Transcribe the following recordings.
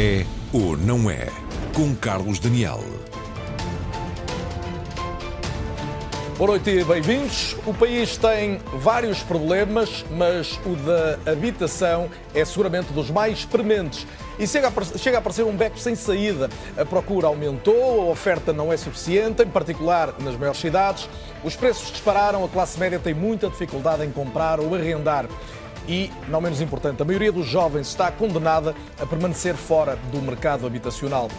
É ou não é? Com Carlos Daniel. Boa noite e bem-vindos. O país tem vários problemas, mas o da habitação é seguramente dos mais prementes. E chega a, chega a parecer um beco sem saída. A procura aumentou, a oferta não é suficiente, em particular nas maiores cidades. Os preços dispararam, a classe média tem muita dificuldade em comprar ou arrendar. E, não menos importante, a maioria dos jovens está condenada a permanecer fora do mercado habitacional.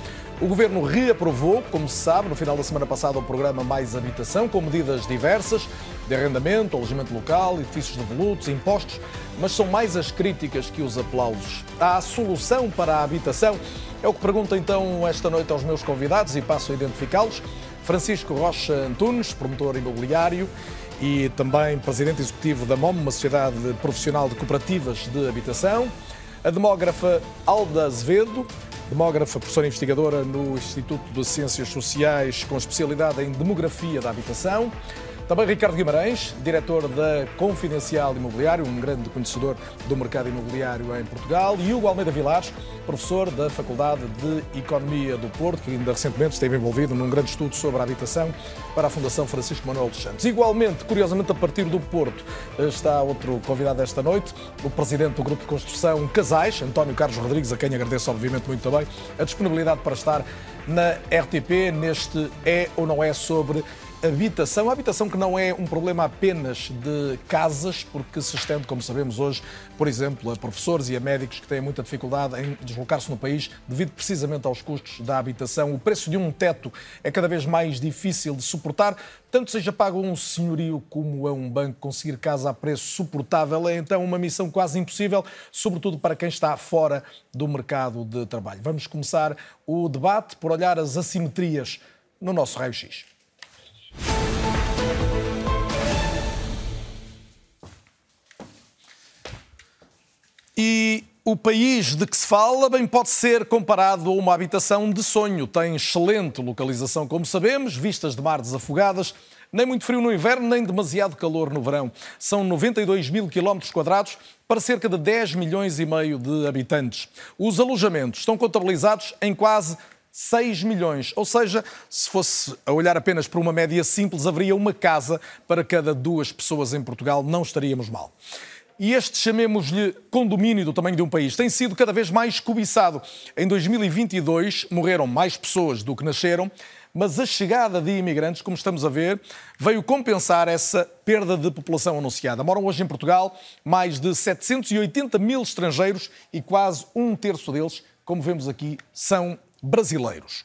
O governo reaprovou, como se sabe, no final da semana passada, o programa Mais Habitação, com medidas diversas de arrendamento, alojamento local, edifícios devolutos, impostos, mas são mais as críticas que os aplausos. Há solução para a habitação? É o que pergunto então esta noite aos meus convidados e passo a identificá-los. Francisco Rocha Antunes, promotor imobiliário e também presidente executivo da MOM, uma sociedade profissional de cooperativas de habitação. A demógrafa Alda Azevedo, demógrafa, professora investigadora no Instituto de Ciências Sociais, com especialidade em demografia da habitação. Também Ricardo Guimarães, diretor da Confidencial Imobiliário, um grande conhecedor do mercado imobiliário em Portugal, e Hugo Almeida Vilares, professor da Faculdade de Economia do Porto, que ainda recentemente esteve envolvido num grande estudo sobre a habitação para a Fundação Francisco Manuel dos Santos. Igualmente, curiosamente, a partir do Porto, está outro convidado esta noite, o presidente do Grupo de Construção Casais, António Carlos Rodrigues, a quem agradeço obviamente muito também a disponibilidade para estar na RTP neste É ou Não É sobre habitação. A habitação que não é um problema apenas de casas, porque se estende, como sabemos hoje, por exemplo, a professores e a médicos que têm muita dificuldade em deslocar-se no país devido precisamente aos custos da habitação. O preço de um teto é cada vez mais difícil de suportar. Tanto seja pago um senhorio como a um banco, conseguir casa a preço suportável é então uma missão quase impossível, sobretudo para quem está fora do mercado de trabalho. Vamos começar o debate por olhar as assimetrias no nosso raio-x. E o país de que se fala bem pode ser comparado a uma habitação de sonho. Tem excelente localização, como sabemos, vistas de mar desafogadas, nem muito frio no inverno, nem demasiado calor no verão. São 92 mil quilómetros quadrados para cerca de 10 milhões e meio de habitantes. Os alojamentos estão contabilizados em quase 6 milhões. Ou seja, se fosse a olhar apenas para uma média simples, haveria uma casa para cada duas pessoas em Portugal. Não estaríamos mal. E este, chamemos-lhe condomínio do tamanho de um país, tem sido cada vez mais cobiçado. Em 2022 morreram mais pessoas do que nasceram, mas a chegada de imigrantes, como estamos a ver, veio compensar essa perda de população anunciada. Moram hoje em Portugal mais de 780 mil estrangeiros e quase um terço deles, como vemos aqui, são brasileiros.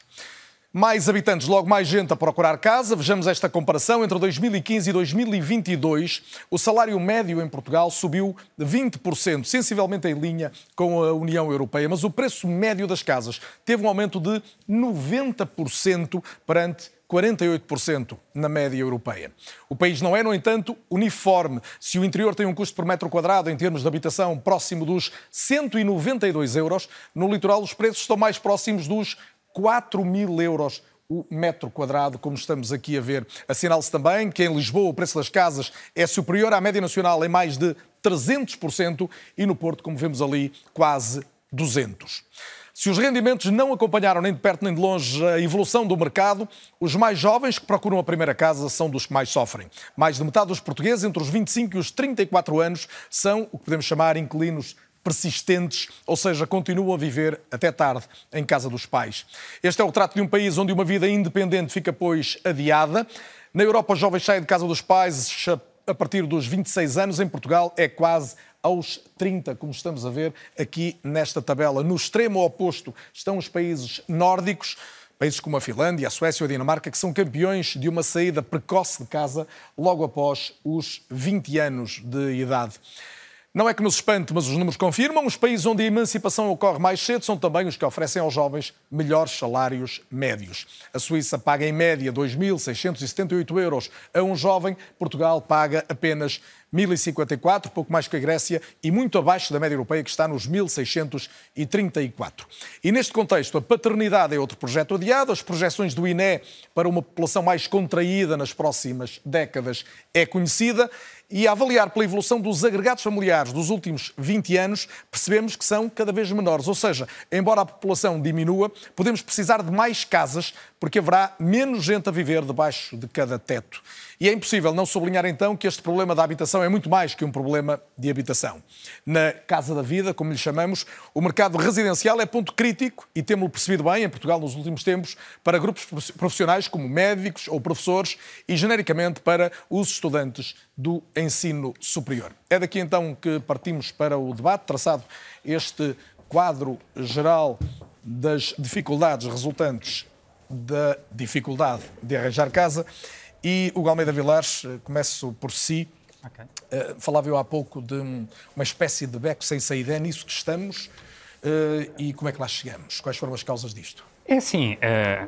Mais habitantes, logo mais gente a procurar casa. Vejamos esta comparação. Entre 2015 e 2022, o salário médio em Portugal subiu 20%, sensivelmente em linha com a União Europeia. Mas o preço médio das casas teve um aumento de 90% perante 48% na média europeia. O país não é, no entanto, uniforme. Se o interior tem um custo por metro quadrado em termos de habitação próximo dos 192 euros, no litoral os preços estão mais próximos dos 4 mil euros o metro quadrado, como estamos aqui a ver. Assinala-se também que em Lisboa o preço das casas é superior à média nacional em mais de 300% e no Porto, como vemos ali, quase 200%. Se os rendimentos não acompanharam nem de perto nem de longe a evolução do mercado, os mais jovens que procuram a primeira casa são dos que mais sofrem. Mais de metade dos portugueses entre os 25 e os 34 anos são o que podemos chamar inquilinos persistentes, ou seja, continuam a viver até tarde em casa dos pais. Este é o retrato de um país onde uma vida independente fica, pois, adiada. Na Europa, os jovens saem de casa dos pais a partir dos 26 anos. Em Portugal, é quase aos 30, como estamos a ver aqui nesta tabela. No extremo oposto estão os países nórdicos. Países como a Finlândia, a Suécia ou a Dinamarca, que são campeões de uma saída precoce de casa logo após os 20 anos de idade. Não é que nos espante, mas os números confirmam. Os países onde a emancipação ocorre mais cedo são também os que oferecem aos jovens melhores salários médios. A Suíça paga em média 2.678 euros a um jovem, Portugal paga apenas 1.054, pouco mais que a Grécia, e muito abaixo da média europeia, que está nos 1.634. E neste contexto, a paternidade é outro projeto adiado. As projeções do INE para uma população mais contraída nas próximas décadas é conhecida. E a avaliar pela evolução dos agregados familiares dos últimos 20 anos, percebemos que são cada vez menores. Ou seja, embora a população diminua, podemos precisar de mais casas, porque haverá menos gente a viver debaixo de cada teto. E é impossível não sublinhar então que este problema da habitação é muito mais que um problema de habitação. Na Casa da Vida, como lhe chamamos, o mercado residencial é ponto crítico e temos-lo percebido bem em Portugal nos últimos tempos para grupos profissionais como médicos ou professores e genericamente para os estudantes do ensino superior. É daqui então que partimos para o debate, traçado este quadro geral das dificuldades resultantes da dificuldade de arranjar casa. E o Almeida Vilares, eh, começo por si. Okay. Uh, falava eu há pouco de uma espécie de beco sem saída. É nisso que estamos uh, e como é que lá chegamos? Quais foram as causas disto? É assim, uh,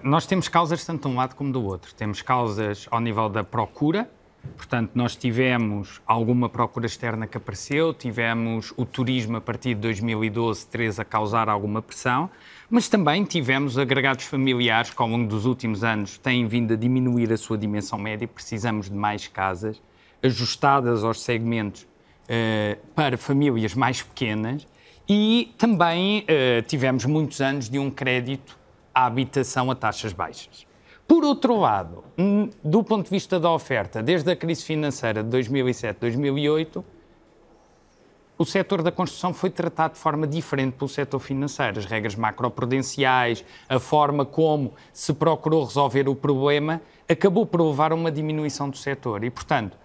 nós temos causas tanto de um lado como do outro. Temos causas ao nível da procura, portanto, nós tivemos alguma procura externa que apareceu, tivemos o turismo a partir de 2012, 13 a causar alguma pressão. Mas também tivemos agregados familiares que, ao longo dos últimos anos, têm vindo a diminuir a sua dimensão média. Precisamos de mais casas ajustadas aos segmentos uh, para famílias mais pequenas. E também uh, tivemos muitos anos de um crédito à habitação a taxas baixas. Por outro lado, do ponto de vista da oferta, desde a crise financeira de 2007-2008, o setor da construção foi tratado de forma diferente pelo setor financeiro. As regras macroprudenciais, a forma como se procurou resolver o problema, acabou por levar a uma diminuição do setor. E, portanto,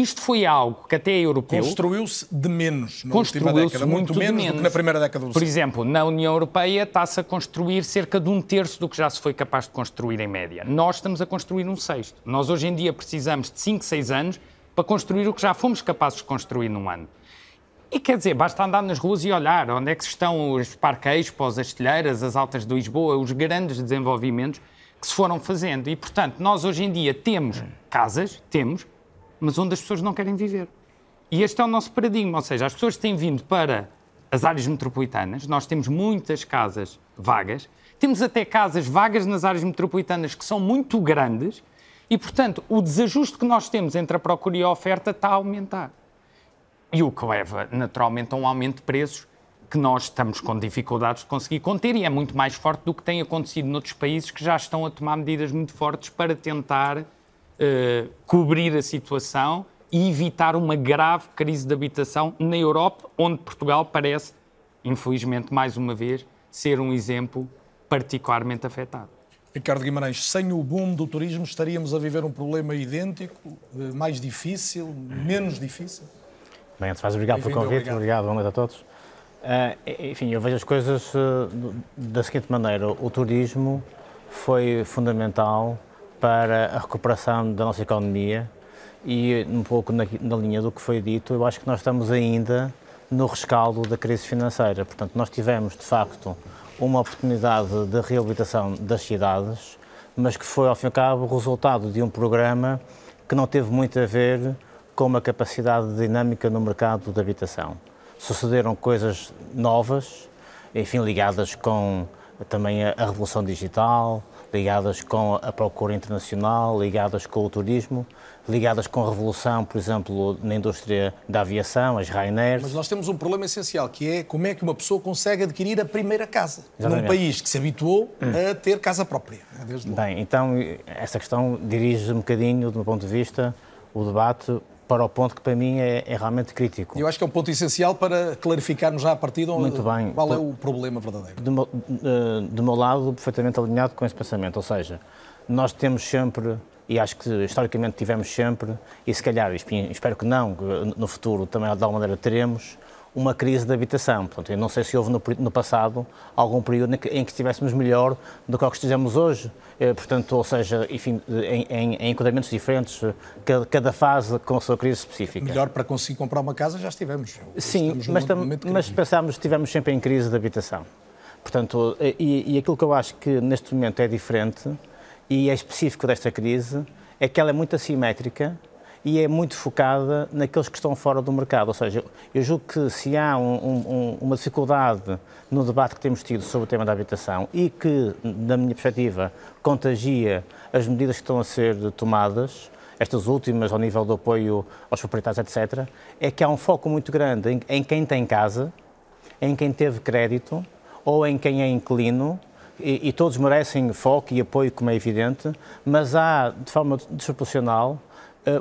isto foi algo que até é europeu... Construiu-se de menos na última década, muito, muito menos, menos, do que na primeira década do Por exemplo, na União Europeia está-se a construir cerca de um terço do que já se foi capaz de construir em média. Nós estamos a construir um sexto. Nós hoje em dia precisamos de 5, 6 anos para construir o que já fomos capazes de construir num ano. E quer dizer, basta andar nas ruas e olhar onde é que estão os parqueiros, as estilheiras, as altas de Lisboa, os grandes desenvolvimentos que se foram fazendo. E, portanto, nós hoje em dia temos casas, temos, mas onde as pessoas não querem viver. E este é o nosso paradigma, ou seja, as pessoas têm vindo para as áreas metropolitanas, nós temos muitas casas vagas, temos até casas vagas nas áreas metropolitanas que são muito grandes e, portanto, o desajuste que nós temos entre a procura e a oferta está a aumentar. E o que leva, naturalmente, a um aumento de preços que nós estamos com dificuldades de conseguir conter e é muito mais forte do que tem acontecido noutros países que já estão a tomar medidas muito fortes para tentar uh, cobrir a situação e evitar uma grave crise de habitação na Europa, onde Portugal parece, infelizmente, mais uma vez, ser um exemplo particularmente afetado. Ricardo Guimarães, sem o boom do turismo estaríamos a viver um problema idêntico, eh, mais difícil, menos difícil? Bem, antes de mais, obrigado pelo convite, obrigado, obrigado boa noite a todos. Uh, enfim, eu vejo as coisas uh, da seguinte maneira: o turismo foi fundamental para a recuperação da nossa economia e, um pouco na, na, linha do que foi dito, eu acho que nós estamos ainda no rescaldo da crise financeira. Portanto, nós tivemos, de facto, uma oportunidade de reabilitação das cidades, mas que foi, ao fim e ao cabo, resultado de um programa que não teve muito a ver com uma capacidade dinâmica no mercado de habitação. Sucederam coisas novas, enfim, ligadas com também a, revolução digital, ligadas com a procura internacional, ligadas com o turismo, ligadas com a revolução, por exemplo, na indústria da aviação, as Ryanair. Mas nós temos um problema essencial, que é como é que uma pessoa consegue adquirir a primeira casa Exatamente. num país que se habituou hum. a ter casa própria. Bem, então essa questão dirige um bocadinho, do meu ponto de vista, o debate para o ponto que para mim é, é, realmente crítico. Eu acho que é um ponto essencial para clarificarmos já a partir de Muito bem. qual é o problema verdadeiro. Do meu, do meu lado, perfeitamente alinhado com esse pensamento, ou seja, nós temos sempre, e acho que historicamente tivemos sempre, e se calhar, espero que não, no futuro também de alguma maneira teremos, uma crise de habitação. Portanto, eu não sei se houve no, no passado algum período em que, em que, estivéssemos melhor do que o que estejamos hoje. Eh, portanto, ou seja, enfim, em, em, em enquadramentos diferentes, cada, cada, fase com a sua crise específica. Melhor para conseguir comprar uma casa já estivemos. Sim, mas, mas pensámos que estivemos sempre em crise de habitação. Portanto, eh, e, e aquilo que eu acho que neste momento é diferente e é específico desta crise é que ela é muito assimétrica e é muito focada naqueles que estão fora do mercado. Ou seja, eu julgo que se há um, um, uma dificuldade no debate que temos tido sobre o tema da habitação e que, da minha perspectiva, contagia as medidas que estão a ser tomadas, estas últimas, ao nível do apoio aos proprietários, etc., é que há um foco muito grande em, em quem tem casa, em quem teve crédito ou em quem é inquilino e, e, todos merecem foco e apoio, como é evidente, mas há, de forma desproporcional,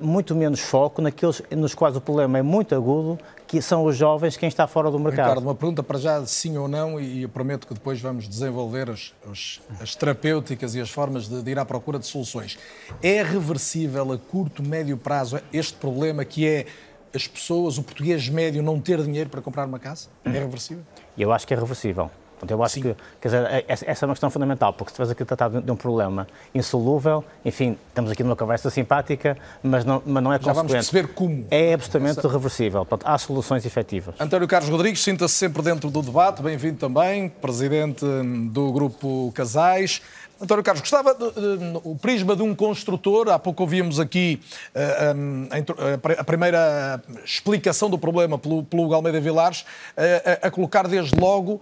muito menos foco naqueles nos quais o problema é muito agudo, que são os jovens quem está fora do mercado. Ricardo, uma pergunta para já, sim ou não, e eu prometo que depois vamos desenvolver as, as, as terapêuticas e as formas de, de, ir à procura de soluções. É reversível a curto, médio prazo este problema que é as pessoas, o português médio, não ter dinheiro para comprar uma casa? É reversível? Eu acho que é reversível. Portanto, eu acho Sim. que, quer dizer, é, essa é uma questão fundamental, porque se estiveres aqui a tratar de um problema insolúvel, enfim, estamos aqui numa conversa simpática, mas não, mas não é Já consequente. vamos perceber como. É absolutamente essa... reversível. Portanto, há soluções efetivas. António Carlos Rodrigues, sinta-se sempre dentro do debate, bem-vindo também, presidente do Grupo Casais. António Carlos, gostava do prisma de um construtor. Há pouco ouvíamos aqui uh, a, a, primeira explicação do problema pelo, pelo Almeida Vilares, uh, a, a, colocar desde logo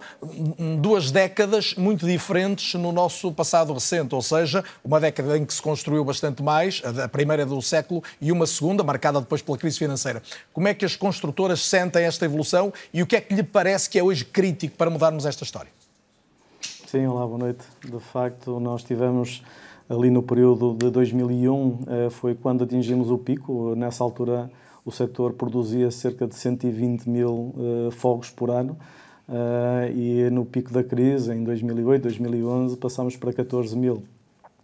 duas décadas muito diferentes no nosso passado recente, ou seja, uma década em que se construiu bastante mais, a primeira do século, e uma segunda, marcada depois pela crise financeira. Como é que as construtoras sentem esta evolução e o que é que lhe parece que é hoje crítico para mudarmos esta história? Sim, olá, boa noite. De facto, nós tivemos ali no período de 2001, eh, foi quando atingimos o pico. Nessa altura, o setor produzia cerca de 120 mil eh, fogos por ano. Eh, e no pico da crise, em 2008, 2011, passámos para 14 mil.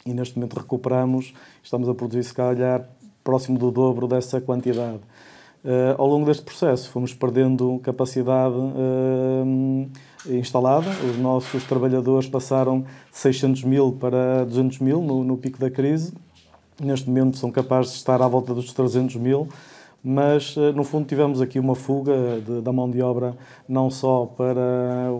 E neste momento recuperamos, estamos a produzir, se calhar, próximo do dobro dessa quantidade. Ao longo deste processo, fomos perdendo capacidade instalada. Os nossos trabalhadores passaram de 600 mil para 200 mil no, no, pico da crise. Neste momento são capazes de estar à volta dos 300 mil, mas uh, no fundo tivemos aqui uma fuga de, da mão de obra não só para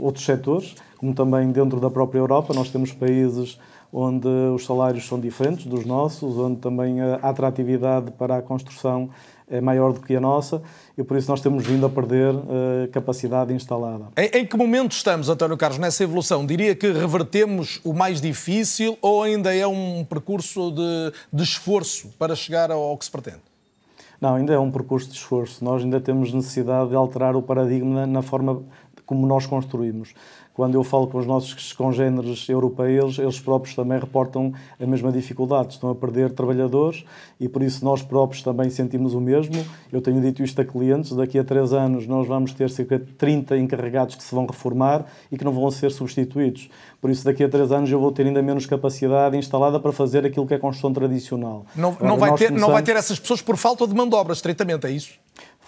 outros setores, como também dentro da própria Europa. Nós temos países onde os salários são diferentes dos nossos, onde também a atratividade para a construção é maior do que a nossa e por isso nós temos vindo a perder uh, capacidade instalada. Em, em, que momento estamos, António Carlos, nessa evolução? Diria que revertemos o mais difícil ou ainda é um percurso de, de esforço para chegar ao, ao que se pretende? Não, ainda é um percurso de esforço. Nós ainda temos necessidade de alterar o paradigma na forma como nós construímos. Quando eu falo com os nossos congêneres europeus, eles próprios também reportam a mesma dificuldade. Estão a perder trabalhadores e por isso nós próprios também sentimos o mesmo. Eu tenho dito isto a clientes: daqui a três anos nós vamos ter cerca de 30 encarregados que se vão reformar e que não vão ser substituídos. Por isso, daqui a três anos eu vou ter ainda menos capacidade instalada para fazer aquilo que é construção tradicional. Não, não, vai, ter, começamos... não vai ter essas pessoas por falta de mão de obra, estreitamente, é isso?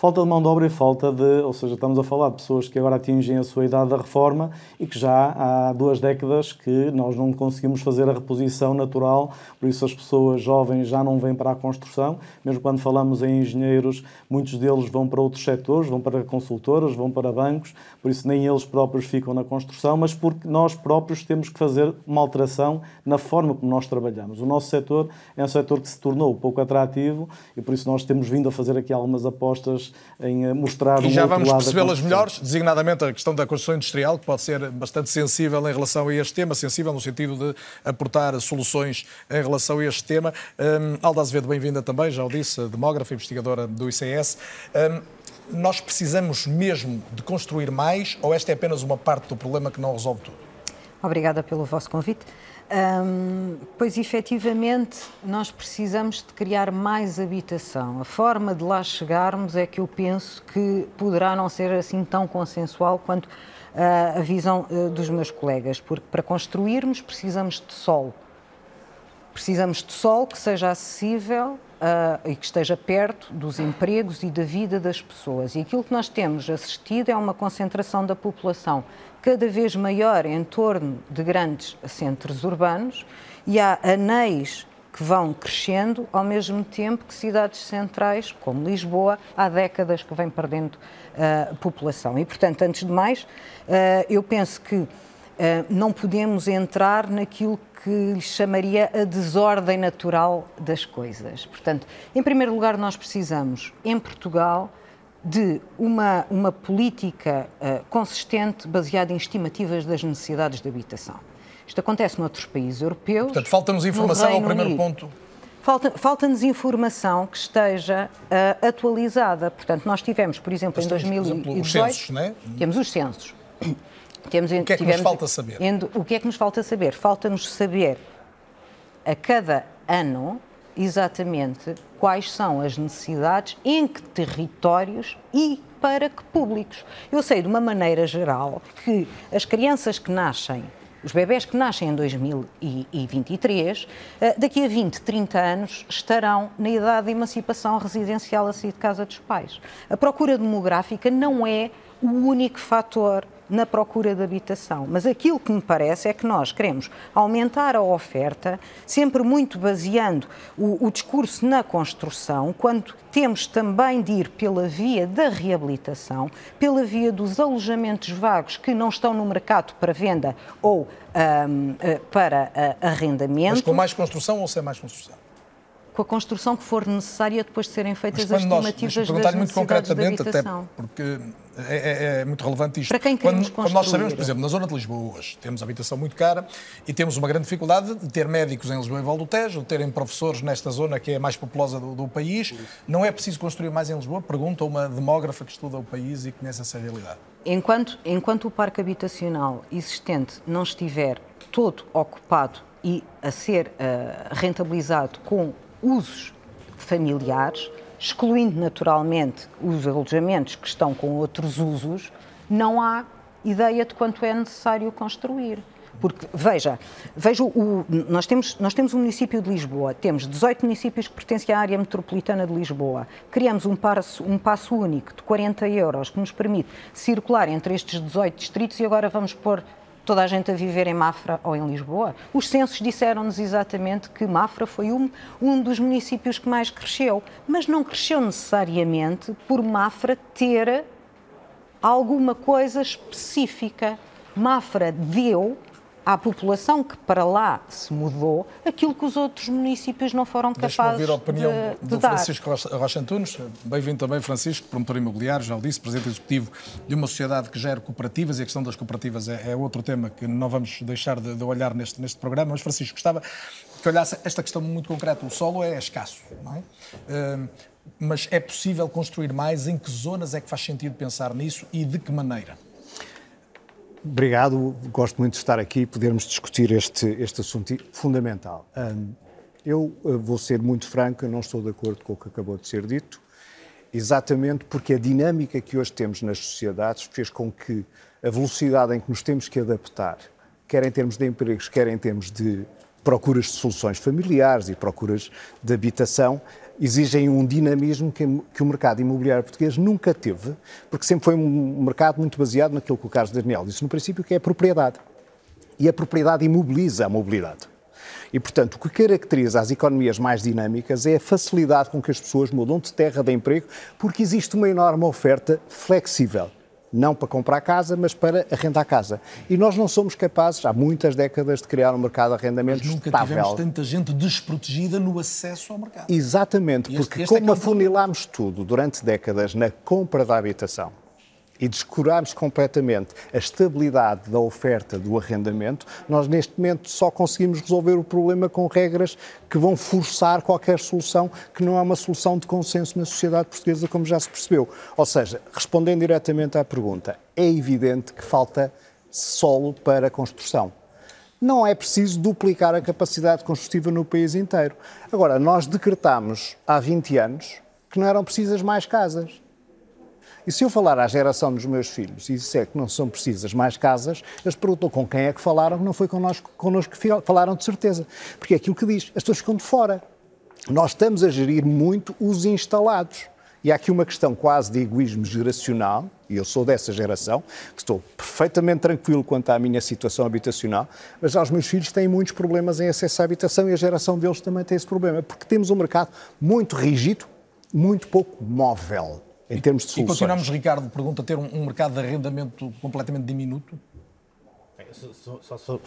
Falta de mão de obra e falta de, ou seja, estamos a falar de pessoas que agora atingem a sua idade da reforma e que já há duas décadas que nós não conseguimos fazer a reposição natural, por isso as pessoas jovens já não vêm para a construção, mesmo quando falamos em engenheiros, muitos deles vão para outros setores, vão para consultoras, vão para bancos, por isso nem eles próprios ficam na construção, mas porque nós próprios temos que fazer uma alteração na forma como nós trabalhamos. O nosso setor é um setor que se tornou pouco atrativo e por isso nós temos vindo a fazer aqui algumas apostas em eh, mostrar E já vamos percebê-las melhores, designadamente a questão da construção industrial, que pode ser bastante sensível em relação a este tema, sensível no sentido de aportar soluções em relação a este tema. Um, Alda Azevedo, bem-vinda também, já o disse, demógrafa, investigadora do ICS. Um, nós precisamos mesmo de construir mais ou esta é apenas uma parte do problema que não resolve tudo? Obrigada pelo vosso convite. Um, pois efetivamente nós precisamos de criar mais habitação. A forma de lá chegarmos é que eu penso que poderá não ser assim tão consensual quanto uh, a visão uh, dos meus colegas, porque para construirmos precisamos de sol. Precisamos de sol que seja acessível uh, e que esteja perto dos empregos e da vida das pessoas. E aquilo que nós temos assistido é uma concentração da população cada vez maior em torno de grandes centros urbanos e há anéis que vão crescendo ao mesmo tempo que cidades centrais, como Lisboa, há décadas que vem perdendo uh, população. E, portanto, antes de mais, uh, eu penso que uh, não podemos entrar naquilo que lhe chamaria a desordem natural das coisas. Portanto, em primeiro lugar, nós precisamos, em Portugal, de uma, uma política uh, consistente baseada em estimativas das necessidades de habitação. Isto acontece noutros países europeus. Portanto, falta-nos informação ao primeiro Unido. ponto. Falta-nos falta informação que esteja uh, atualizada. Portanto, nós tivemos, por exemplo, Mas em 2018... Exemplo, os censos, não é? Temos os censos. Temos, o que é que nos falta saber? o que é que nos falta saber? Falta-nos saber a cada ano exatamente quais são as necessidades, em que territórios e para que públicos. Eu sei de uma maneira geral que as crianças que nascem os bebés que nascem em 2023, eh, daqui a 20, 30 anos, estarão na idade de emancipação residencial a sair de casa dos pais. A procura demográfica não é o único fator na procura de habitação. Mas aquilo que me parece é que nós queremos aumentar a oferta, sempre muito baseando o, o discurso na construção, quando temos também de ir pela via da reabilitação, pela via dos alojamentos vagos que não estão no mercado para venda ou um, eh, para uh, arrendamento. Mas com mais construção ou sem mais construção? Com a construção que for necessária depois de serem feitas as estimativas nós, das muito concretamente, até porque é, é, é, muito relevante isto. Para quem quando, quando nós sabemos, por exemplo, na zona de Lisboa hoje, temos habitação muito cara e temos uma grande dificuldade de ter médicos em Lisboa e Val do Tejo, de terem professores nesta zona que é a mais populosa do, do país. Não é preciso construir mais em Lisboa? Pergunta uma demógrafa que estuda o país e conhece essa realidade. Enquanto, enquanto o parque habitacional existente não estiver todo ocupado e a ser uh, rentabilizado com usos familiares, excluindo naturalmente os alojamentos que estão com outros usos, não há ideia de quanto é necessário construir. Porque, veja, veja o, nós, temos, nós temos o município de Lisboa, temos 18 municípios que pertencem à área metropolitana de Lisboa, criamos um passo, um passo único de 40 euros que nos permite circular entre estes 18 distritos e agora vamos pôr toda a gente a viver em Mafra ou em Lisboa. Os censos disseram-nos exatamente que Mafra foi um, um dos municípios que mais cresceu, mas não cresceu necessariamente por Mafra ter alguma coisa específica. Mafra deu à população que para lá se mudou aquilo que os outros municípios não foram capazes ouvir a opinião de, do de Francisco Rocha Antunes. Bem-vindo também, Francisco, promotor imobiliário, já o disse, presidente executivo de uma sociedade que gera cooperativas e a questão das cooperativas é, é outro tema que não vamos deixar de, de, olhar neste, neste programa. Mas, Francisco, gostava que olhasse esta questão muito concreta. O solo é escasso, não é? Uh, mas é possível construir mais? Em que zonas é que faz sentido pensar nisso e de que maneira? Obrigado, gosto muito de estar aqui e podermos discutir este, este assunto fundamental. eu eh, vou ser muito franco, eu não estou de acordo com o que acabou de ser dito, exatamente porque a dinâmica que hoje temos nas sociedades fez com que a velocidade em que nos temos que adaptar, quer em termos de empregos, quer em termos de procuras de soluções familiares e procuras de habitação, exigem um dinamismo que, que, o mercado imobiliário português nunca teve, porque sempre foi um mercado muito baseado naquilo que o Carlos Daniel disse no princípio, que é a propriedade. E a propriedade imobiliza a mobilidade. E, portanto, o que caracteriza as economias mais dinâmicas é a facilidade com que as pessoas mudam de terra de emprego, porque existe uma enorme oferta flexível não para comprar casa, mas para arrendar casa. E nós não somos capazes, há muitas décadas, de criar um mercado de arrendamento mas nunca estável. tivemos tanta gente desprotegida no acesso ao mercado. Exatamente, porque este, este como é, é afunilámos tudo durante décadas na compra da habitação, e descurarmos completamente a estabilidade da oferta do arrendamento, nós neste momento só conseguimos resolver o problema com regras que vão forçar qualquer solução que não é uma solução de consenso na sociedade portuguesa, como já se percebeu. Ou seja, respondendo diretamente à pergunta, é evidente que falta solo para a construção. Não é preciso duplicar a capacidade construtiva no país inteiro. Agora, nós decretámos há 20 anos que não eram precisas mais casas. E se eu falar à geração dos meus filhos e disser que não são precisas mais casas, eles perguntam com quem é que falaram, não foi connosco, connosco que falaram de certeza. Porque é aquilo que diz, as pessoas ficam de fora. Nós estamos a gerir muito os instalados. E há aqui uma questão quase de egoísmo geracional, e eu sou dessa geração, que estou perfeitamente tranquilo quanto à minha situação habitacional, mas os meus filhos têm muitos problemas em acesso à habitação e a geração deles também tem esse problema, porque temos um mercado muito rígido, muito pouco móvel em termos de soluções. E continuamos, Ricardo, pergunta, a ter um, um mercado de arrendamento completamente diminuto? Só, só,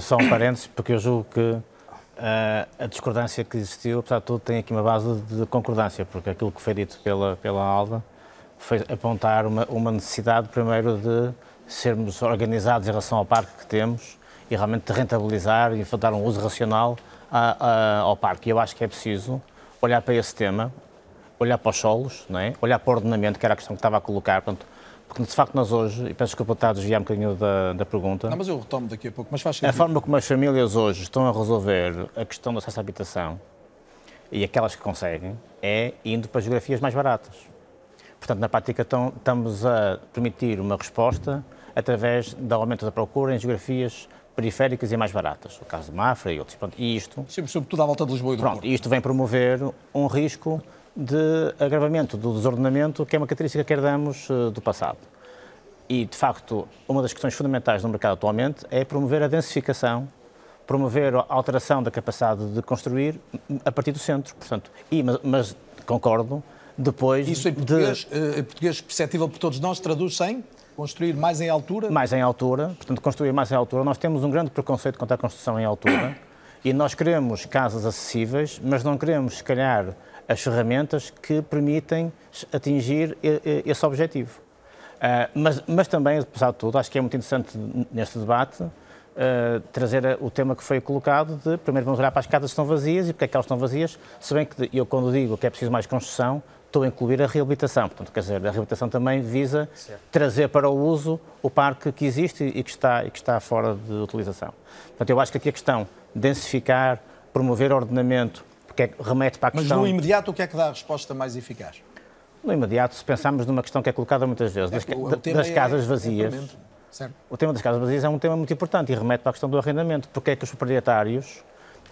só um parênteses, porque eu julgo que uh, a discordância que existiu, apesar de tudo, tem aqui uma base de concordância, porque aquilo que foi dito pela, pela Alda foi apontar uma, uma necessidade, primeiro, de sermos organizados em relação ao parque que temos e realmente rentabilizar e dar um uso racional a, a, ao parque. E eu acho que é preciso olhar para esse tema, olhar para os solos, não é? olhar para o ordenamento, que era a questão que estava a colocar. Portanto, porque de facto nós hoje, e peço desculpa estar a desviar um bocadinho da, da pergunta. Não, mas eu retomo daqui a pouco, mas faz sentido. A forma como as famílias hoje estão a resolver a questão do acesso à habitação e aquelas que conseguem é indo para geografias mais baratas. Portanto, na prática estamos a permitir uma resposta através do aumento da procura em geografias periféricas e mais baratas, o caso de Mafra e outros. Pronto, e isto, Sim, sobretudo à volta de Lisboa e do pronto, Porto. isto vem promover um risco de agravamento do desordenamento, que é uma característica que herdamos uh, do passado. E, de facto, uma das questões fundamentais no mercado atualmente é promover a densificação, promover a alteração da capacidade de construir a partir do centro. Portanto, e, mas, mas concordo, depois Isso em de- português, eh, em português perceptível por todos nós, traduz-se em construir mais em altura. mais em altura, portanto, construir mais em altura. Nós temos um grande preconceito contra a construção em altura e nós queremos casas acessíveis, mas não queremos, se calhar, as ferramentas que permitem atingir esse objetivo. Ah, mas, mas também, apesar de tudo, acho que é muito interessante neste debate ah, trazer o tema que foi colocado de primeiro vamos olhar para as casas que estão vazias e porque é que elas estão vazias, se bem que eu quando digo que é preciso mais construção, estou a incluir a reabilitação. Portanto, quer dizer, a reabilitação também visa trazer para o uso o parque que existe e que está, e que está fora de utilização. Portanto, eu acho que aqui a questão de densificar, promover ordenamento, é- remete para a Mas questão... no imediato, o que é que dá a resposta mais eficaz? No imediato, se pensarmos numa questão que é colocada muitas vezes, das, O- o da- tema das é- casas é vazias, o tema das casas vazias é um tema muito importante e remete para a questão do arrendamento. Porque é que os proprietários,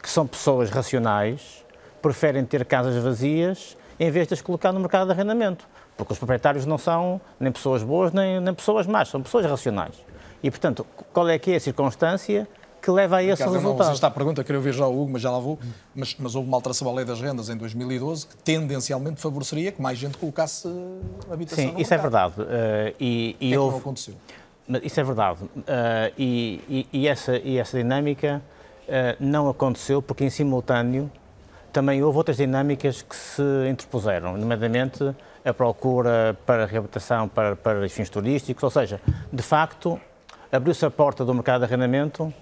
que são pessoas racionais, preferem ter casas vazias em vez de as colocar no mercado de arrendamento? Porque os proprietários não são nem pessoas boas nem, nem pessoas más, são pessoas racionais. E, portanto, qual é que é a circunstância que leva a esse Ricardo, eu não resultado? à pergunta, queria ouvir já o Hugo, mas já lá vou. Mas, mas houve uma alteração à lei das rendas em 2012 que tendencialmente favoreceria que mais gente colocasse habitação Sim, isso é mercado. verdade. Eh, e, e é houve- não aconteceu? Isso é verdade. Ah, e, e- e essa, e essa dinâmica ah, não aconteceu porque, em simultâneo, também houve outras dinâmicas que se interpuseram, nomeadamente a procura para reabilitação para, para fins turísticos, ou seja, de facto, abriu-se a porta do mercado de arrendamento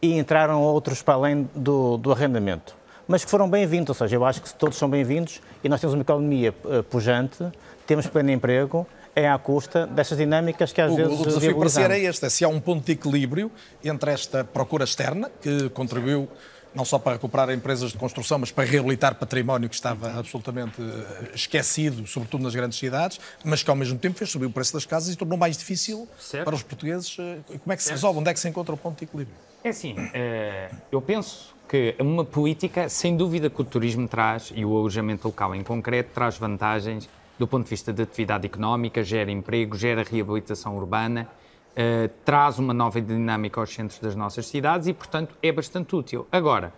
e entraram outros para além do, do arrendamento. Mas que foram bem-vindos, ou seja, eu acho que todos são bem-vindos e nós temos uma economia eh, pujante, temos pleno emprego, é à custa destas dinâmicas que às O, vezes o desafio para ser é este, é se há um ponto de equilíbrio entre esta procura externa, que contribuiu não só para recuperar empresas de construção, mas para reabilitar património que estava absolutamente eh, esquecido, sobretudo nas grandes cidades, mas que ao mesmo tempo fez subir o preço das casas e tornou mais difícil Certo. para os portugueses. eh, Como é que se resolve? Onde é que se encontra o ponto de equilíbrio? É assim, eh, eu penso que uma política, sem dúvida que o turismo traz, e o alojamento local em concreto, traz vantagens do ponto de vista da atividade económica, gera emprego, gera reabilitação urbana, eh, traz uma nova dinâmica aos centros das nossas cidades e, portanto, é bastante útil. Agora,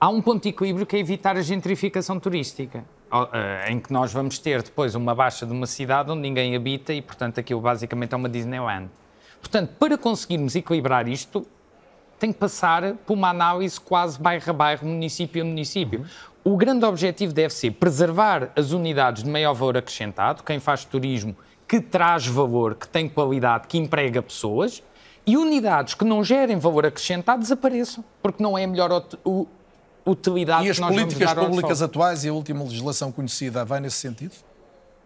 há um ponto de equilíbrio que é evitar a gentrificação turística, eh, em que nós vamos ter depois uma baixa de uma cidade onde ninguém habita e, portanto, aquilo basicamente é uma Disneyland. Portanto, para conseguirmos equilibrar isto, tem que passar por uma análise quase bairro a bairro, município a município. O grande objetivo deve ser preservar as unidades de maior valor acrescentado, quem faz turismo que traz valor, que tem qualidade, que emprega pessoas, e unidades que não gerem valor acrescentado desapareçam, porque não é a melhor utilidade E as que nós políticas públicas atuais e a última legislação conhecida vai nesse sentido?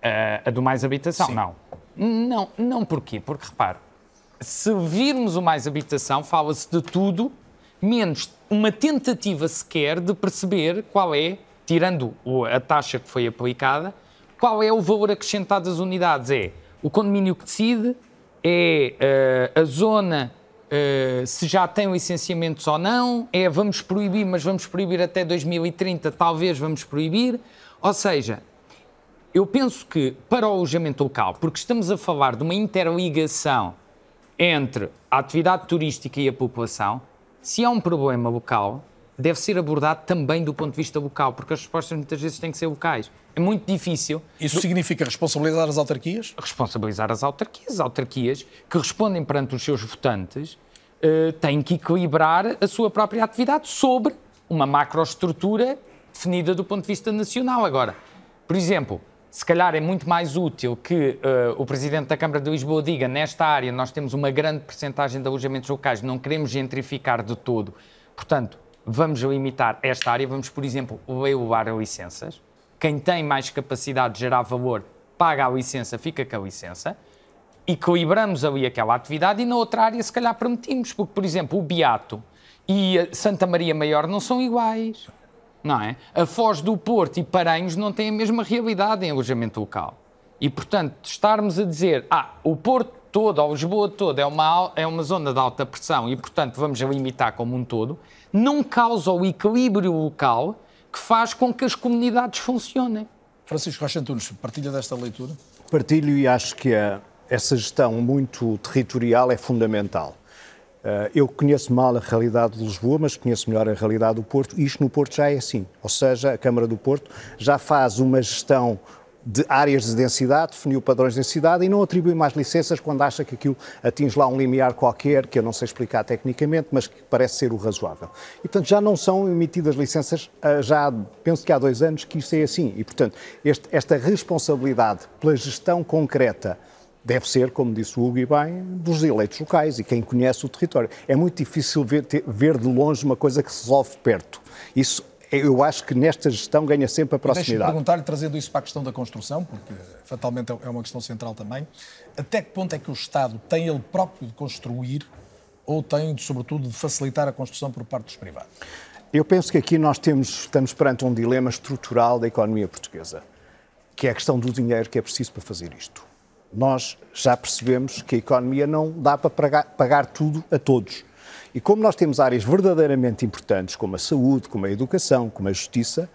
Eh, a do mais habitação, não. Não, não porquê? Porque, repare, se virmos o mais habitação, fala-se de tudo, menos uma tentativa sequer de perceber qual é, tirando a taxa que foi aplicada, qual é o valor acrescentado das unidades. É o condomínio que decide, é eh, a zona eh, se já tem licenciamentos ou não, é vamos proibir, mas vamos proibir até 2030, talvez vamos proibir. Ou seja, eu penso que para o alojamento local, porque estamos a falar de uma interligação entre a atividade turística e a população, se há um problema local, deve ser abordado também do ponto de vista local, porque as respostas muitas vezes têm que ser locais. É muito difícil Isso significa responsabilizar as autarquias? responsabilizar as autarquias. As autarquias que respondem perante os seus votantes eh, têm que equilibrar a sua própria atividade sobre uma macroestrutura definida do ponto de vista nacional. Agora, por exemplo, se calhar é muito mais útil que uh, o Presidente da Câmara de Lisboa diga nesta área nós temos uma grande percentagem de alojamentos locais, não queremos gentrificar de todo, portanto, vamos limitar esta área, vamos, por exemplo, elevar licenças. Quem tem mais capacidade de gerar valor paga a licença, fica com a licença. Equilibramos ali aquela atividade e na outra área, se calhar, permitimos, porque, por exemplo, o Beato e Santa Maria Maior não são iguais. Não é? A Foz do Porto e Paranhos não têm a mesma realidade em alojamento local. E, portanto, estarmos a dizer, ah, o Porto todo, ou Lisboa todo, é uma, é uma zona de alta pressão e, portanto, vamos a limitar como um todo, não causa o equilíbrio local que faz com que as comunidades funcionem. Francisco Rocha Antunes, partilha desta leitura? Partilho e acho que a, essa gestão muito territorial é fundamental. Uh, eu conheço mal a realidade de Lisboa, mas conheço melhor a realidade do Porto, e isto no Porto já é assim. Ou seja, a Câmara do Porto já faz uma gestão de áreas de densidade, definiu padrões de densidade e não atribui mais licenças quando acha que aquilo atinge lá um limiar qualquer, que eu não sei explicar tecnicamente, mas que parece ser o razoável. E, portanto, já não são emitidas licenças, ah, já penso que há dois anos que isso é assim. E, portanto, este, esta responsabilidade pela gestão concreta deve ser, como disse o Hugo e bem, dos eleitos locais e quem conhece o território. É muito difícil ver, ver de longe uma coisa que se resolve perto. Isso eu acho que nesta gestão ganha sempre a proximidade. Deixa-me perguntar-lhe, trazendo isso para a questão da construção, porque fatalmente é uma questão central também, até que ponto é que o Estado tem ele próprio de construir ou tem, sobretudo, de facilitar a construção por parte dos privados? Eu penso que aqui nós temos, estamos perante um dilema estrutural da economia portuguesa, que é a questão do dinheiro que é preciso para fazer isto. Nós já percebemos que a economia não dá para pagar, pagar tudo a todos. E como nós temos áreas verdadeiramente importantes, como a saúde, como a educação, como a justiça,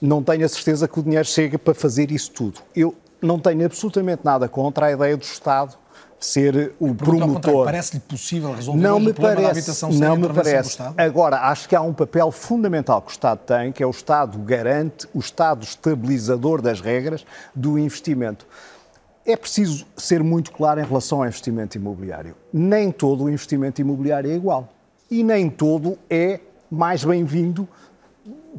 não tenho a certeza que o dinheiro chega para fazer isso tudo. Eu não tenho absolutamente nada contra a ideia do Estado ser o promotor. Parece-lhe possível resolver não me parece, da habitação sem Não me parece. Agora, acho que há um papel fundamental que o Estado tem, que é o Estado garante, o Estado estabilizador das regras do investimento. É preciso ser muito claro em relação ao investimento imobiliário. Nem todo o investimento imobiliário é igual. E nem todo é mais bem-vindo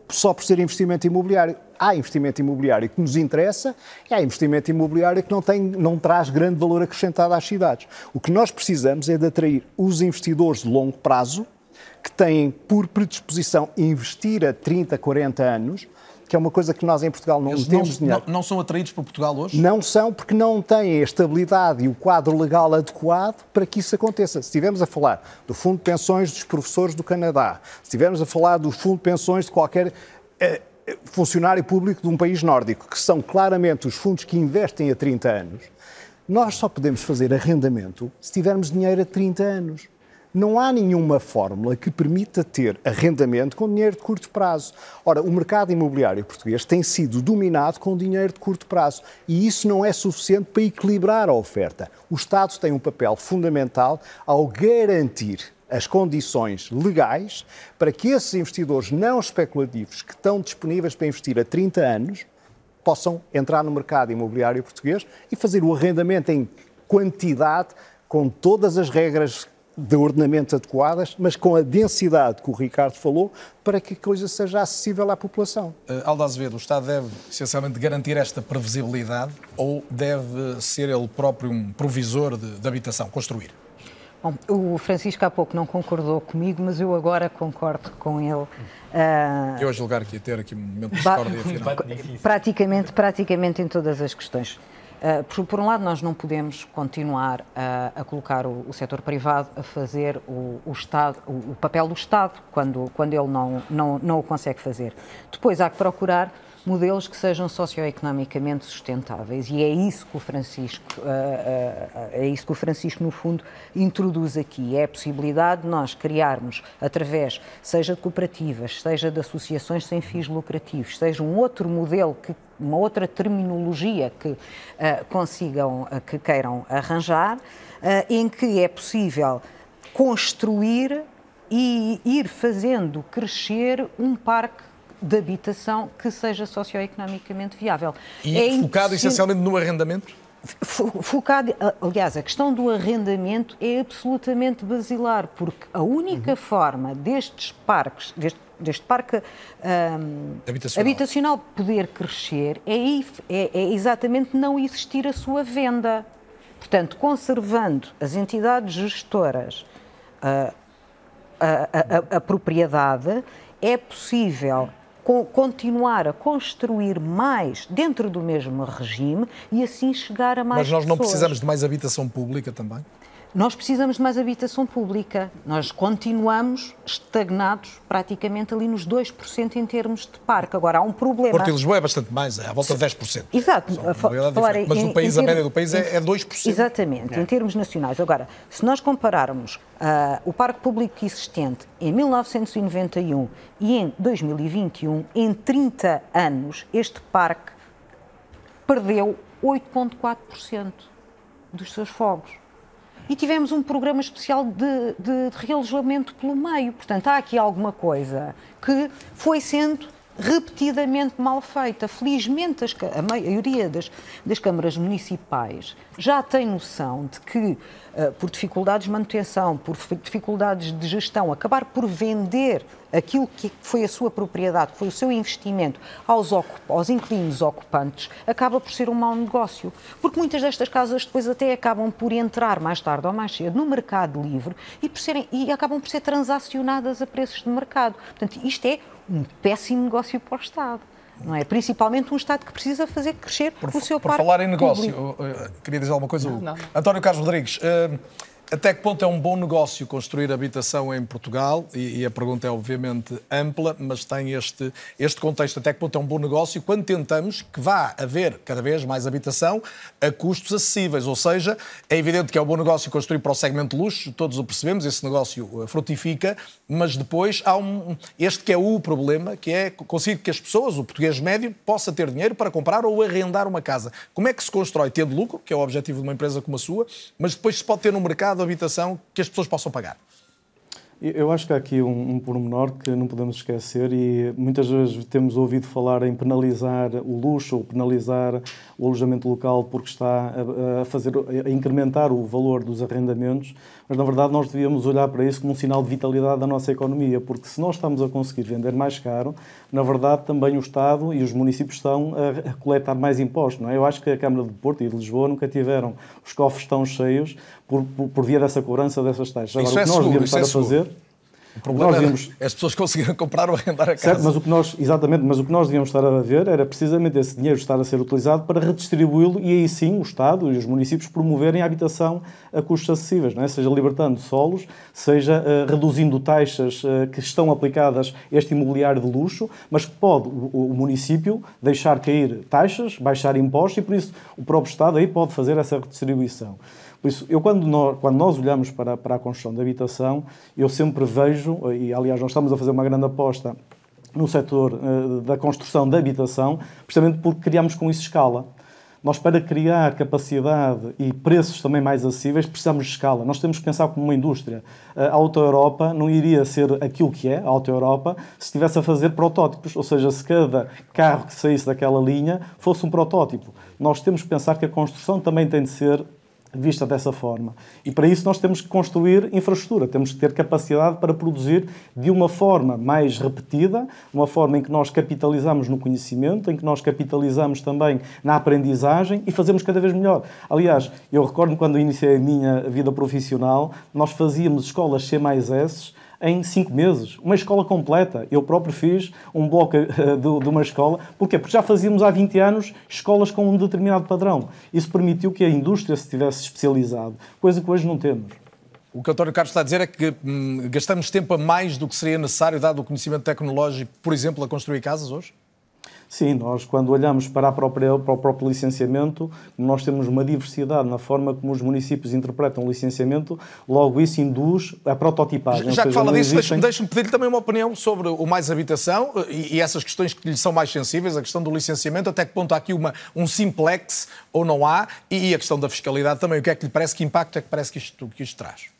só por ser investimento imobiliário. Há investimento imobiliário que nos interessa e há investimento imobiliário que não, tem, não traz grande valor acrescentado às cidades. O que nós precisamos é de atrair os investidores de longo prazo que têm por predisposição investir a 30, 40 anos que é uma coisa que nós em Portugal não Eles temos não, dinheiro. Não, não, são atraídos por Portugal hoje? Não são, porque não têm a estabilidade e o quadro legal adequado para que isso aconteça. Se estivermos a falar do Fundo de Pensões dos Professores do Canadá, se estivermos a falar do Fundo de Pensões de qualquer eh, funcionário público de um país nórdico, que são claramente os fundos que investem há 30 anos, nós só podemos fazer arrendamento se tivermos dinheiro a 30 anos não há nenhuma fórmula que permita ter arrendamento com dinheiro de curto prazo. Ora, o mercado imobiliário português tem sido dominado com dinheiro de curto prazo e isso não é suficiente para equilibrar a oferta. O Estado tem um papel fundamental ao garantir as condições legais para que esses investidores não especulativos que estão disponíveis para investir a 30 anos possam entrar no mercado imobiliário português e fazer o arrendamento em quantidade com todas as regras de ordenamento adequadas, mas com a densidade que o Ricardo falou, para que a coisa seja acessível à população. Uh, Aldo Azevedo, o Estado deve essencialmente garantir esta previsibilidade ou deve ser ele próprio um provisor de, de habitação, construir? Bom, o Francisco há pouco não concordou comigo, mas eu agora concordo com ele. Uh, eu a julgar que ia ter aqui um momento de discórdia final. Praticamente, praticamente em todas as questões. Uh, por, por, um lado, nós não podemos continuar a, a colocar o, o setor privado a fazer o, o Estado, o, o, papel do Estado, quando, quando ele não, não, não o consegue fazer. Depois há que procurar modelos que sejam socioeconomicamente sustentáveis. E é isso que o Francisco uh, uh, é isso que o Francisco no fundo introduz aqui. É a possibilidade de nós criarmos através seja de cooperativas seja de associações sem fins lucrativos seja um outro modelo que uma outra terminologia que uh, consigam que queiram arranjar em que é possível construir e ir fazendo crescer um parque de habitação que seja socioeconomicamente viável. E é focado essencialmente no arrendamento? Focado, aliás, a questão do arrendamento é absolutamente basilar, porque a única uhum. forma destes parques, deste, deste parque um, habitacional. habitacional. poder crescer é, é, é exatamente não existir a sua venda. Portanto, conservando as entidades gestoras uh, a, a, a, propriedade, é possível continuar a construir mais dentro do mesmo regime e assim chegar a mais Mas nós não pessoas. precisamos de mais habitação pública também? Nós precisamos de mais habitação pública. Nós continuamos estagnados praticamente ali nos 2% em termos de parque. Agora, há um problema. Porto e Lisboa é bastante mais, é à volta de 10%. Exato. Mas em, o país, a média do país é, é 2%. Exatamente, é. em termos nacionais. Agora, se nós compararmos uh, o parque público existente em 1991 e em 2021, em 30 anos, este parque perdeu 8,4% dos seus fogos e tivemos um programa especial de, de, de realojamento pelo meio. Portanto, há aqui alguma coisa que foi sendo repetidamente mal feita. Felizmente, as, a maioria das, das câmaras municipais já tem noção de que, uh, por dificuldades de manutenção, por dificuldades de gestão, acabar por vender aquilo que foi a sua propriedade, que foi o seu investimento aos, aos inquilinos ocupantes, acaba por ser um mau negócio. Porque muitas destas casas depois até acabam por entrar mais tarde ou mais cedo no mercado livre e, por serem, e acabam por ser transacionadas a preços de mercado. Portanto, isto é um péssimo negócio para o Estado. Não é? Principalmente um Estado que precisa fazer crescer por, o seu por parque falar em negócio. Eh, queria dizer alguma coisa? Não, não. António Carlos Rodrigues, uh, até que ponto é um bom negócio construir habitação em Portugal? E, e, a pergunta é obviamente ampla, mas tem este, este contexto. Até que ponto é um bom negócio quando tentamos que vá haver cada vez mais habitação a custos acessíveis? Ou seja, é evidente que é um bom negócio construir para o segmento luxo, todos o percebemos, esse negócio eh, frutifica, mas depois há um, este que é o problema, que é conseguir que as pessoas, o português médio, possa ter dinheiro para comprar ou arrendar uma casa. Como é que se constrói tendo lucro, que é o objetivo de uma empresa como a sua, mas depois se pode ter no mercado habitação que as pessoas possam pagar? Eu acho que há aqui um, um pormenor que não podemos esquecer e muitas vezes temos ouvido falar em penalizar o luxo ou penalizar o alojamento local porque está a, fazer, a incrementar o valor dos arrendamentos, mas na verdade nós devíamos olhar para isso como um sinal de vitalidade da nossa economia, porque se nós estamos a conseguir vender mais caro, na verdade também o Estado e os municípios estão a, a coletar mais impostos. Não é? Eu acho que a Câmara de Porto e de Lisboa nunca tiveram os cofres tão cheios por, por, por via dessa cobrança dessas taxas. Agora, isso o que é nós seguro, devíamos estar é a fazer. O problema nós é as pessoas conseguiram comprar ou arrendar a casa. Certo, mas o que nós, exatamente, mas o que nós devíamos estar a ver era precisamente esse dinheiro estar a ser utilizado para redistribuí-lo e aí sim o Estado e os municípios promoverem a habitação a custos acessíveis, não é? seja libertando solos, seja uh, reduzindo taxas uh, que estão aplicadas a este imobiliário de luxo, mas que pode o, o, município deixar cair taxas, baixar impostos e por isso o próprio Estado aí pode fazer essa redistribuição. Por isso, eu quando nós, quando nós olhamos para, para a construção de habitação, eu sempre vejo, e aliás nós estamos a fazer uma grande aposta no setor uh, da construção de habitação, precisamente porque criamos com isso escala. Nós, para criar capacidade e preços também mais acessíveis, precisamos de escala. Nós temos que pensar como uma indústria. A Auto Europa não iria ser aquilo que é, a Auto Europa, se estivesse a fazer protótipos. Ou seja, se cada carro que saísse daquela linha fosse um protótipo. Nós temos que pensar que a construção também tem de ser vista dessa forma. E para isso nós temos que construir infraestrutura, temos que ter capacidade para produzir de uma forma mais repetida, uma forma em que nós capitalizamos no conhecimento, em que nós capitalizamos também na aprendizagem e fazemos cada vez melhor. Aliás, eu recordo quando iniciei a minha vida profissional, nós fazíamos escolas C mais S em cinco meses. Uma escola completa. Eu próprio fiz um bloco eh, de, de, uma escola. Porquê? Porque já fazíamos há 20 anos escolas com um determinado padrão. Isso permitiu que a indústria se tivesse especializado, coisa que hoje não temos. O que o António Carlos está a dizer é que hum, gastamos tempo a mais do que seria necessário, dado o conhecimento tecnológico, por exemplo, a construir casas hoje? Sim, nós quando olhamos para, própria, para, o próprio licenciamento, nós temos uma diversidade na forma como os municípios interpretam o licenciamento, logo isso induz a prototipagem. Já que fala disso, existem... deixe-me pedir-lhe também uma opinião sobre o mais habitação e, e, essas questões que lhe são mais sensíveis, a questão do licenciamento, até que ponto há aqui uma, um simplex ou não há, e a questão da fiscalidade também, o que é que lhe parece, que impacto é que parece que isto, que isto traz?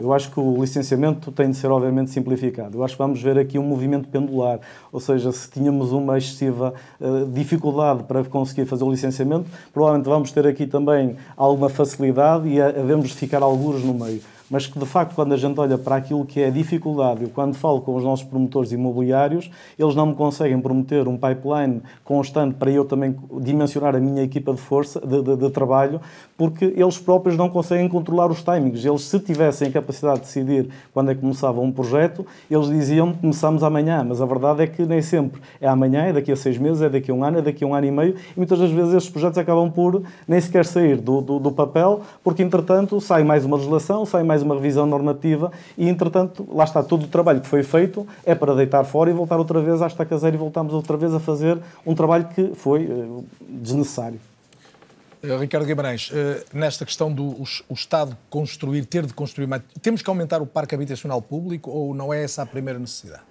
Eu acho que o licenciamento tem de ser, obviamente, simplificado. Eu acho que vamos ver aqui um movimento pendular, ou seja, se tínhamos uma excessiva uh, dificuldade para conseguir fazer o licenciamento, provavelmente vamos ter aqui também alguma facilidade e havemos de ficar alguns no meio. Mas que de facto, quando a gente olha para aquilo que é a dificuldade, eu quando falo com os nossos promotores imobiliários, eles não me conseguem prometer um pipeline constante para eu também dimensionar a minha equipa de força, de, de, de trabalho, porque eles próprios não conseguem controlar os timings. Eles, se tivessem a capacidade de decidir quando é que começava um projeto, eles diziam começamos amanhã, mas a verdade é que nem sempre é amanhã, é daqui a seis meses, é daqui a um ano, é daqui a um ano e meio, e muitas das vezes esses projetos acabam por nem sequer sair do, do, do papel, porque entretanto sai mais uma legislação, sai mais uma revisão normativa e entretanto lá está todo o trabalho que foi feito é para deitar fora e voltar outra vez à estaca zero e voltamos outra vez a fazer um trabalho que foi uh, desnecessário. Eh, Ricardo Guimarães, eh, nesta questão do o Estado construir, ter de construir mais, temos que aumentar o parque habitacional público ou não é essa a primeira necessidade?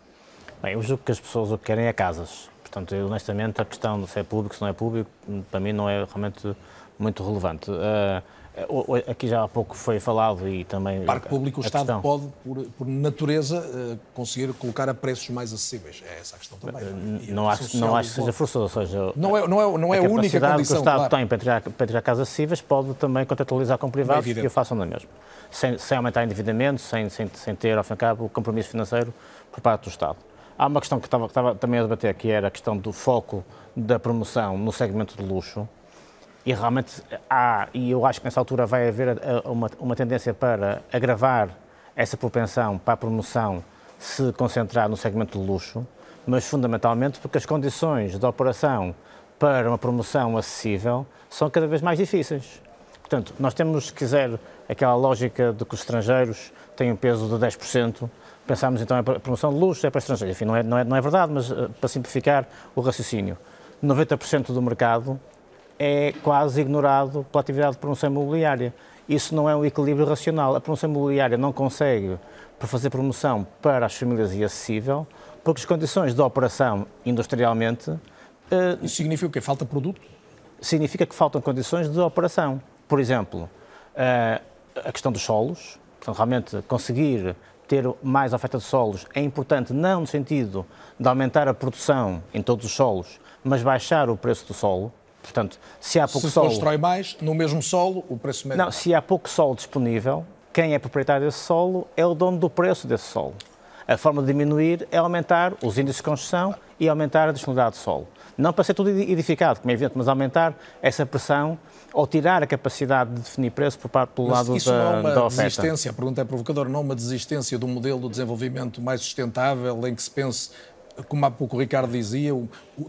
Bem, eu julgo que as pessoas o que querem é casas. Portanto, eu, honestamente, a questão de se é público, se não é público, para mim não é realmente muito relevante. Uh, Aqui já há pouco foi falado e também. Parque público, o Estado questão. pode, por, por, natureza, conseguir colocar a preços mais acessíveis. É essa a questão também. Não, não acho, não acho que seja forçoso. Ou seja, não é, não é, não é a, a única condição. que o Estado claro. tem para tirar, para tirar casas acessíveis pode também contratualizar com privados é e o façam da mesma. Sem, sem aumentar endividamento, sem, sem, sem ter, ao fim e ao cabo, o compromisso financeiro por parte do Estado. Há uma questão que estava, que estava também a debater, que era a questão do foco da promoção no segmento de luxo. E realmente há, e eu acho que nessa altura vai haver eh, uma, uma tendência para agravar essa propensão para a promoção se concentrar no segmento de luxo, mas fundamentalmente porque as condições de operação para uma promoção acessível são cada vez mais difíceis. Portanto, nós temos, se quiser, aquela lógica de que os estrangeiros têm um peso de 10%, pensamos então a promoção de luxo é para estrangeiros. Enfim, não é, não é, não é verdade, mas uh, para simplificar o raciocínio, 90% do mercado é quase ignorado pela atividade de promoção imobiliária. Isso não é um equilíbrio racional. A promoção imobiliária não consegue fazer promoção para as famílias e acessível, porque as condições de operação industrialmente. Eh, Isso significa o quê? Falta produto? Significa que faltam condições de operação. Por exemplo, eh, a questão dos solos. Portanto, realmente conseguir ter mais oferta de solos é importante, não no sentido de aumentar a produção em todos os solos, mas baixar o preço do solo. Portanto, se há pouco se solo... constrói mais, no mesmo solo, o preço médio... Não, se há pouco solo disponível, quem é proprietário desse solo é o dono do preço desse solo. A forma de diminuir é aumentar os índices de construção e aumentar a disponibilidade de solo. Não para ser tudo edificado, como é evidente, mas aumentar essa pressão ou tirar a capacidade de definir preço por parte do lado isso da, não é uma da oferta. desistência, a pergunta é provocadora, não uma desistência do modelo de desenvolvimento mais sustentável em que se pense como há pouco o Ricardo dizia,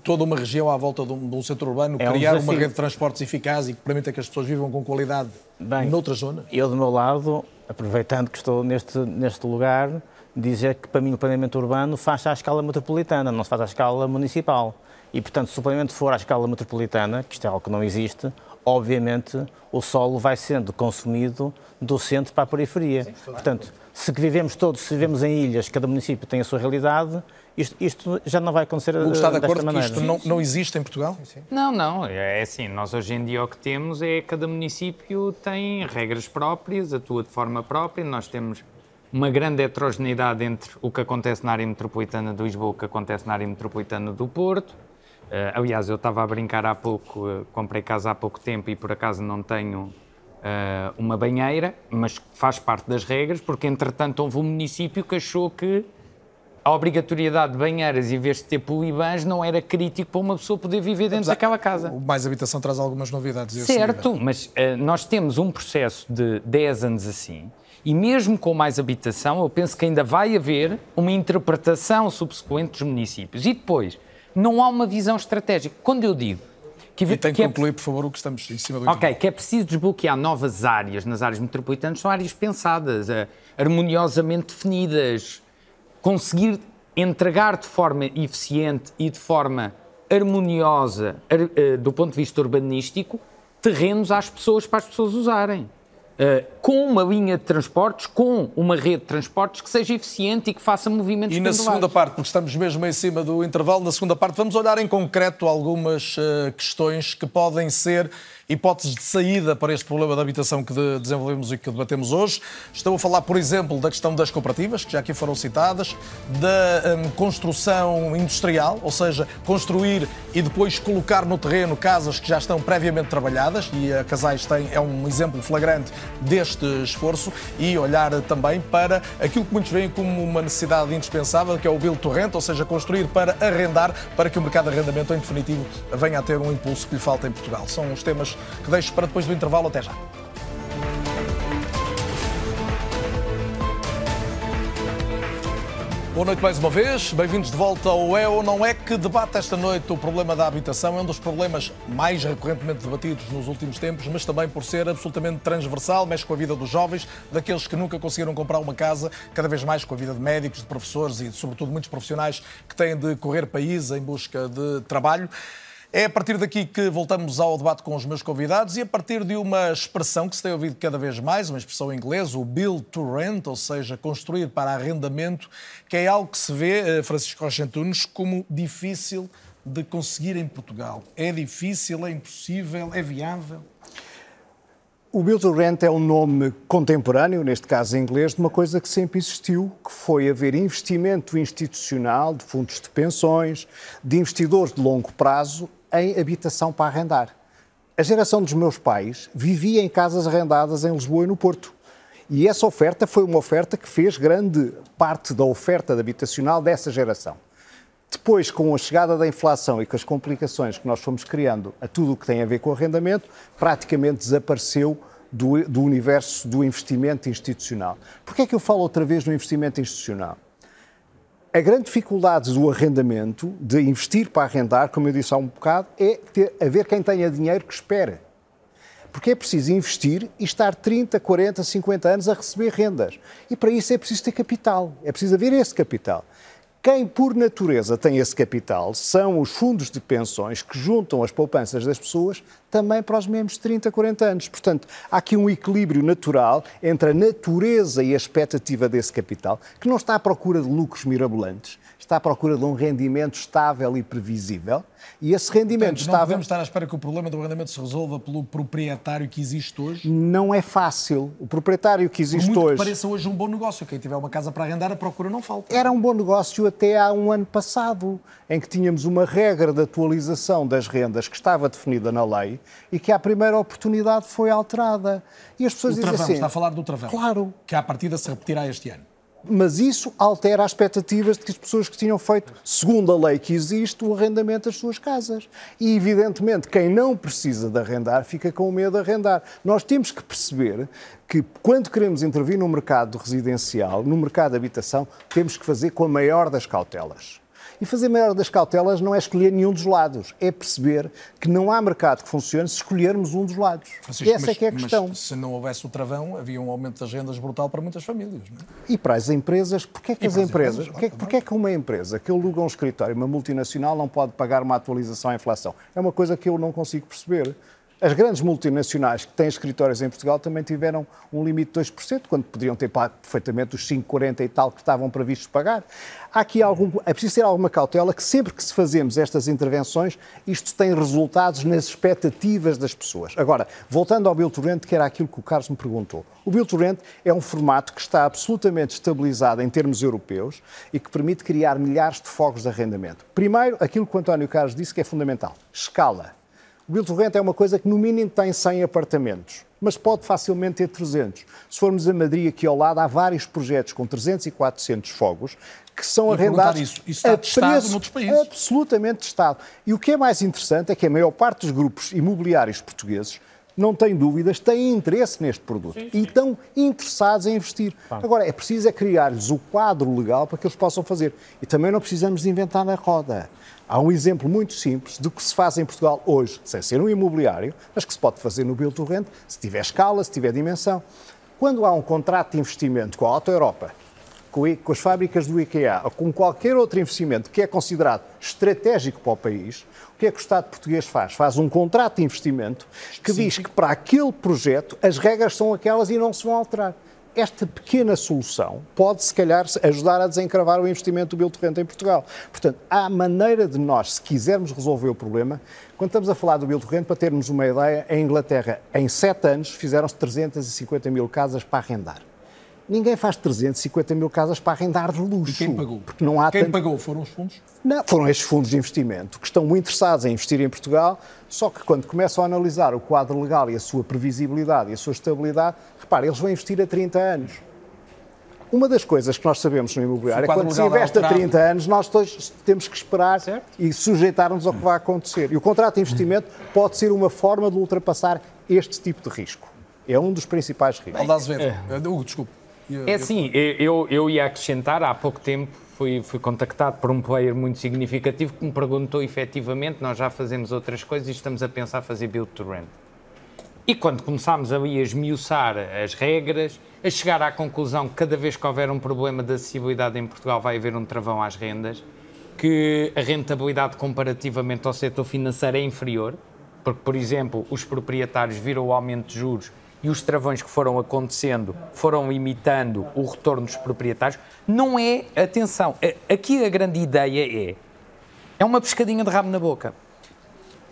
toda uma região à volta de um, de um centro urbano, é criar um uma rede de transportes eficaz e que permita que as pessoas vivam com qualidade Bem, noutra zona? Eu, do meu lado, aproveitando que estou neste, neste lugar, dizer que, para mim, o planeamento urbano faz à escala metropolitana, não se faz à escala municipal. E, portanto, se o planeamento for à escala metropolitana, que isto é algo que não existe, obviamente o solo vai sendo consumido do centro para a periferia. Sim, portanto, se vivemos todos, se vivemos em ilhas, cada município tem a sua realidade, isto, isto, já não vai acontecer o está de acordo maneira. que isto não, não existe em Portugal? Não, não. É assim, nós hoje em dia o que temos é cada município tem regras próprias, atua de forma própria. Nós temos uma grande heterogeneidade entre o que acontece na área metropolitana de Lisboa e o que acontece na área metropolitana do Porto. Uh, aliás, eu estava a brincar há pouco, uh, comprei casa há pouco tempo e por acaso não tenho uh, uma banheira, mas faz parte das regras, porque entretanto houve um município que achou que a obrigatoriedade de banheiras, em vez de ter polibãs, não era crítico para uma pessoa poder viver dentro Apesar, daquela casa. O Mais Habitação traz algumas novidades. Certo, mas uh, nós temos um processo de 10 anos assim, e mesmo com Mais Habitação, eu penso que ainda vai haver uma interpretação subsequente dos municípios. E depois, não há uma visão estratégica. Quando eu digo que, e tem que, que é concluir, é... por favor, o que estamos em cima do Ok, que é preciso desbloquear novas áreas nas áreas metropolitanas, são áreas pensadas, uh, harmoniosamente definidas, conseguir entregar de forma eficiente e de forma harmoniosa, eh, do ponto de vista urbanístico, terrenos às pessoas para as pessoas usarem. Uh, com uma linha de transportes, com uma rede de transportes que seja eficiente e que faça movimentos E na segunda parte, porque estamos mesmo em cima do intervalo, na segunda parte vamos olhar em concreto algumas uh, questões que podem ser hipóteses de saída para este problema da habitação que desenvolvemos e que debatemos hoje. Estou a falar, por exemplo, da questão das cooperativas, que já aqui foram citadas, da um, construção industrial, ou seja, construir e depois colocar no terreno casas que já estão previamente trabalhadas, e a Casais tem, é um exemplo flagrante deste esforço, e olhar também para aquilo que muitos veem como uma necessidade indispensável, que é o build to rent, ou seja, construir para arrendar, para que o mercado de arrendamento, em definitivo, venha a ter um impulso que lhe falta em Portugal. São os temas que deixo para depois do intervalo. Até já. Boa noite mais uma vez, bem-vindos de volta ao É ou Não É, que debate esta noite o problema da habitação. É um dos problemas mais recorrentemente debatidos nos últimos tempos, mas também por ser absolutamente transversal, mexe com a vida dos jovens, daqueles que nunca conseguiram comprar uma casa, cada vez mais com a vida de médicos, de professores e, sobretudo, muitos profissionais que têm de correr país em busca de trabalho. É a partir daqui que voltamos ao debate com os meus convidados e a partir de uma expressão que se tem ouvido cada vez mais, uma expressão em inglês, o build to rent, ou seja, construir para arrendamento, que é algo que se vê, eh, Francisco Rocha como difícil de conseguir em Portugal. É difícil, é impossível, é viável? O Build to Rent é um nome contemporâneo, neste caso em inglês, de uma coisa que sempre existiu, que foi haver investimento institucional de fundos de pensões, de investidores de longo prazo em habitação para arrendar. A geração dos meus pais vivia em casas arrendadas em Lisboa e no Porto. E essa oferta foi uma oferta que fez grande parte da oferta habitacional dessa geração. Depois, com a chegada da inflação e com as complicações que nós fomos criando a tudo o que tem a ver com o arrendamento, praticamente desapareceu do, do universo do investimento institucional. Porquê é que eu falo outra vez no investimento institucional? A grande dificuldade do arrendamento, de investir para arrendar, como eu disse há um bocado, é ter, haver quem tenha dinheiro que espera. Porque é preciso investir e estar 30, 40, 50 anos a receber rendas. E para isso é preciso ter capital. É preciso haver esse capital. Quem, por natureza, tem esse capital são os fundos de pensões que juntam as poupanças das pessoas também para os mesmos 30, 40 anos. Portanto, há aqui um equilíbrio natural entre a natureza e a expectativa desse capital, que não está à procura de lucros mirabolantes, está à procura de um rendimento estável e previsível. E esse rendimento Portanto, estável. Não podemos estar à espera que o problema do arrendamento se resolva pelo proprietário que existe hoje? Não é fácil. O proprietário que existe Por muito hoje. Que pareça hoje um bom negócio. Quem tiver uma casa para arrendar, a procura não falta. Era um bom negócio até há um ano passado, em que tínhamos uma regra de atualização das rendas que estava definida na lei e que à primeira oportunidade foi alterada. E as pessoas o dizem travão, assim. Está a falar do travão. Claro. Que à partida se repetirá este ano mas isso altera as expectativas de que as pessoas que tinham feito, segundo a lei que existe, o arrendamento das suas casas. E, evidentemente, quem não precisa de arrendar fica com medo de arrendar. Nós temos que perceber que, quando queremos intervir no mercado residencial, no mercado de habitação, temos que fazer com a maior das cautelas. E fazer maior das cautelas não é escolher nenhum dos lados, é perceber que não há mercado que funcione se escolhermos um dos lados. Francisco, Essa mas, é que é a questão. Se não houvesse o travão, havia um aumento das rendas brutal para muitas famílias. Não é? E para as empresas, porquê é que as empresas, empresas, porquê, porquê é que uma empresa que aluga um escritório, uma multinacional, não pode pagar uma atualização à inflação? É uma coisa que eu não consigo perceber. As grandes multinacionais que têm escritórios em Portugal também tiveram um limite de 2%, quando poderiam ter pago perfeitamente os 5,40 e tal que estavam previstos pagar. Há aqui algum, é preciso ter alguma cautela que sempre que se fazemos estas intervenções, isto tem resultados nas expectativas das pessoas. Agora, voltando ao Bill to Rent, que era aquilo que o Carlos me perguntou. O Bill to Rent é um formato que está absolutamente estabilizado em termos europeus e que permite criar milhares de fogos de arrendamento. Primeiro, aquilo que o António Carlos disse que é fundamental, escala. O Build to Rent é uma coisa que no mínimo tem 100 apartamentos, mas pode facilmente ter 300. Se formos a Madrid, aqui ao lado, há vários projetos com 300 e 400 fogos que são arrendados isso, isso a testado preço noutros países? absolutamente testado. E o que é mais interessante é que a maior parte dos grupos imobiliários portugueses não tem dúvidas, têm interesse neste produto sim, sim. e estão interessados em investir. Agora, é preciso é criar-lhes o quadro legal para que eles possam fazer. E também não precisamos de inventar na roda. Há um exemplo muito simples do que se faz em Portugal hoje, sem ser um imobiliário, mas que se pode fazer no Build to Rent, se tiver escala, se tiver dimensão. Quando há um contrato de investimento com a Auto Europa, com as fábricas do IKEA ou com qualquer outro investimento que é considerado estratégico para o país, o que é que o Estado português faz? Faz um contrato de investimento que diz que para aquele projeto as regras são aquelas e não se vão alterar. Esta pequena solução pode, se calhar, ajudar a desencravar o investimento do Biltorrente em Portugal. Portanto, há maneira de nós, se quisermos resolver o problema, quando estamos a falar do Biltorrente, para termos uma ideia, em Inglaterra, em sete anos, fizeram-se 350 mil casas para arrendar. Ninguém faz 350 mil casas para arrendar de luxo. E quem pagou? Porque não há quem tanto... pagou foram os fundos? Não, foram estes fundos de investimento que estão muito interessados em investir em Portugal, só que quando começam a analisar o quadro legal e a sua previsibilidade e a sua estabilidade, repare, eles vão investir a 30 anos. Uma das coisas que nós sabemos no imobiliário é que quando se investe a 30 anos, nós todos temos que esperar certo. e sujeitar-nos ao que vai acontecer. E o contrato de investimento pode ser uma forma de ultrapassar este tipo de risco. É um dos principais riscos. Aldaz Azevedo. É. Hugo, desculpe. É assim, eu, eu ia acrescentar, há pouco tempo fui, fui contactado por um player muito significativo que me perguntou efetivamente, nós já fazemos outras coisas e estamos a pensar fazer build to rent. E quando começámos ali a esmiuçar as regras, a chegar à conclusão que cada vez que houver um problema de acessibilidade em Portugal vai haver um travão às rendas, que a rentabilidade comparativamente ao setor financeiro é inferior, porque, por exemplo, os proprietários viram o aumento de juros e os travões que foram acontecendo foram imitando o retorno dos proprietários, não é, atenção, aqui a grande ideia é, é uma pescadinha de rabo na boca.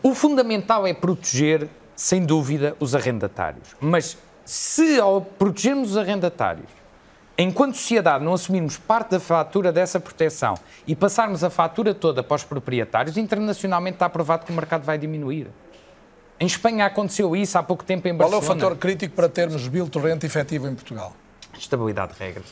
O fundamental é proteger, sem dúvida, os arrendatários. Mas se ao protegermos os arrendatários, enquanto sociedade não assumirmos parte da fatura dessa proteção e passarmos a fatura toda para os proprietários, internacionalmente está provado que o mercado vai diminuir. Em Espanha aconteceu isso há pouco tempo em Barcelona. Qual é o fator crítico para termos Bill Torrente efetivo em Portugal? Estabilidade de regras.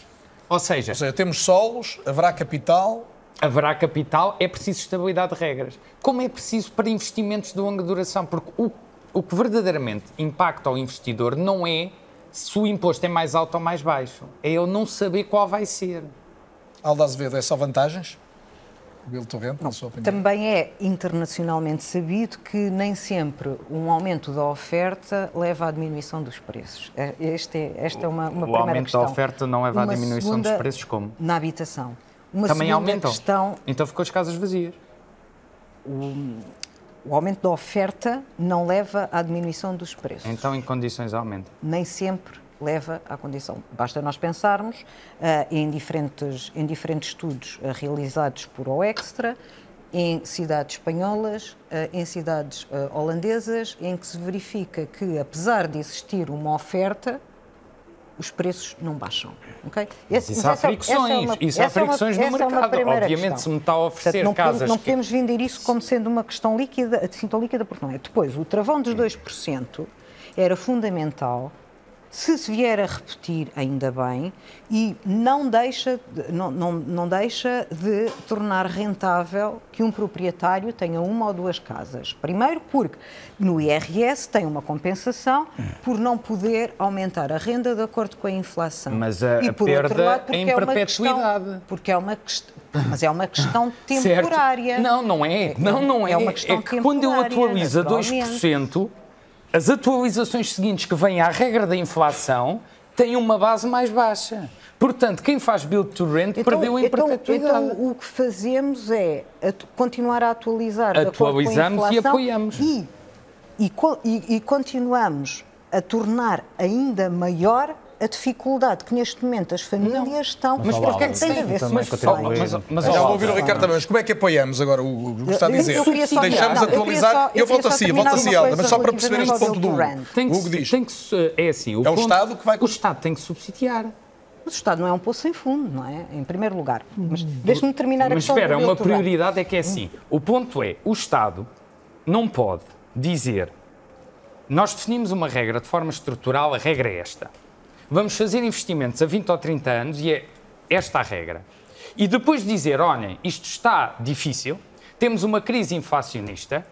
Ou seja, Ou seja, temos solos, haverá capital. Haverá capital, é preciso estabilidade de regras. Como é preciso para investimentos de longa duração? Porque o, o que verdadeiramente impacta ao investidor não é se o imposto é mais alto ou mais baixo. É ele não saber qual vai ser. Alda Azevedo, é só vantagens? Torrente, na sua opinião? Também é internacionalmente sabido que nem sempre um aumento da oferta leva à diminuição dos preços. É, este é, esta é uma, uma o primeira questão. O aumento da oferta não leva à diminuição dos preços como? Na habitação. Uma Também aumentam? Questão, então ficou as casas vazias. O, o aumento da oferta não leva à diminuição dos preços. Então, em condições aumenta? Nem sempre leva à condição. Basta nós pensarmos uh, em, diferentes, em diferentes estudos uh, realizados por OExtra, em cidades espanholas, uh, em cidades holandesas, em que se verifica que, apesar de existir uma oferta, os preços não baixam. Okay? Esse, isso há é fricções, é uma, isso há fricções é uma, no é mercado. É Obviamente, questão. se me está a oferecer Portanto, não casas. Podemos, não podemos vender isso como sendo uma questão líquida, de líquida, porque não é. Depois, o travão dos 2% era fundamental se se vier a repetir, ainda bem, e não deixa, não, não, não deixa de tornar rentável que um proprietário tenha uma ou duas casas. Primeiro, porque no IRS tem uma compensação por não poder aumentar a renda de acordo com a inflação. Mas a, e, por perda outro lado, porque em é perpetuidade. Questão, porque é uma questão. Mas é uma questão temporária. Certo. Não, não é. Não, não é. É uma questão é que quando eu atualizo a 2%, as atualizações seguintes que vêm à regra da inflação têm uma base mais baixa. Portanto, quem faz build to rent então, perdeu em então, perpetuidade. Então, o que fazemos é continuar a atualizar Atualizamos e apoiamos. E, e, e, e continuamos a tornar ainda maior a dificuldade que neste momento as famílias não. estão. Mas por que é que tem a ver com mas, mas, mas, mas já vou ouvir o Ricardo também. Mas como é que apoiamos agora o que está a dizer? Deixamos não, atualizar. Eu, eu volto assim, volto assim, Alda, mas só para perceber este ponto do Hugo. Tem que, diz. Tem que, é assim, o, é o Estado que vai. O Estado tem que subsidiar. Mas o Estado não é um poço sem fundo, não é? Em primeiro lugar. Mas deixe-me terminar a mas espera, uma prioridade é que é assim. O ponto é, o Estado não pode dizer nós definimos uma regra de forma estrutural, a regra é esta vamos fazer investimentos a 20 ou 30 anos e é esta a regra. E depois dizer, olhem, isto está difícil, temos uma crise inflacionista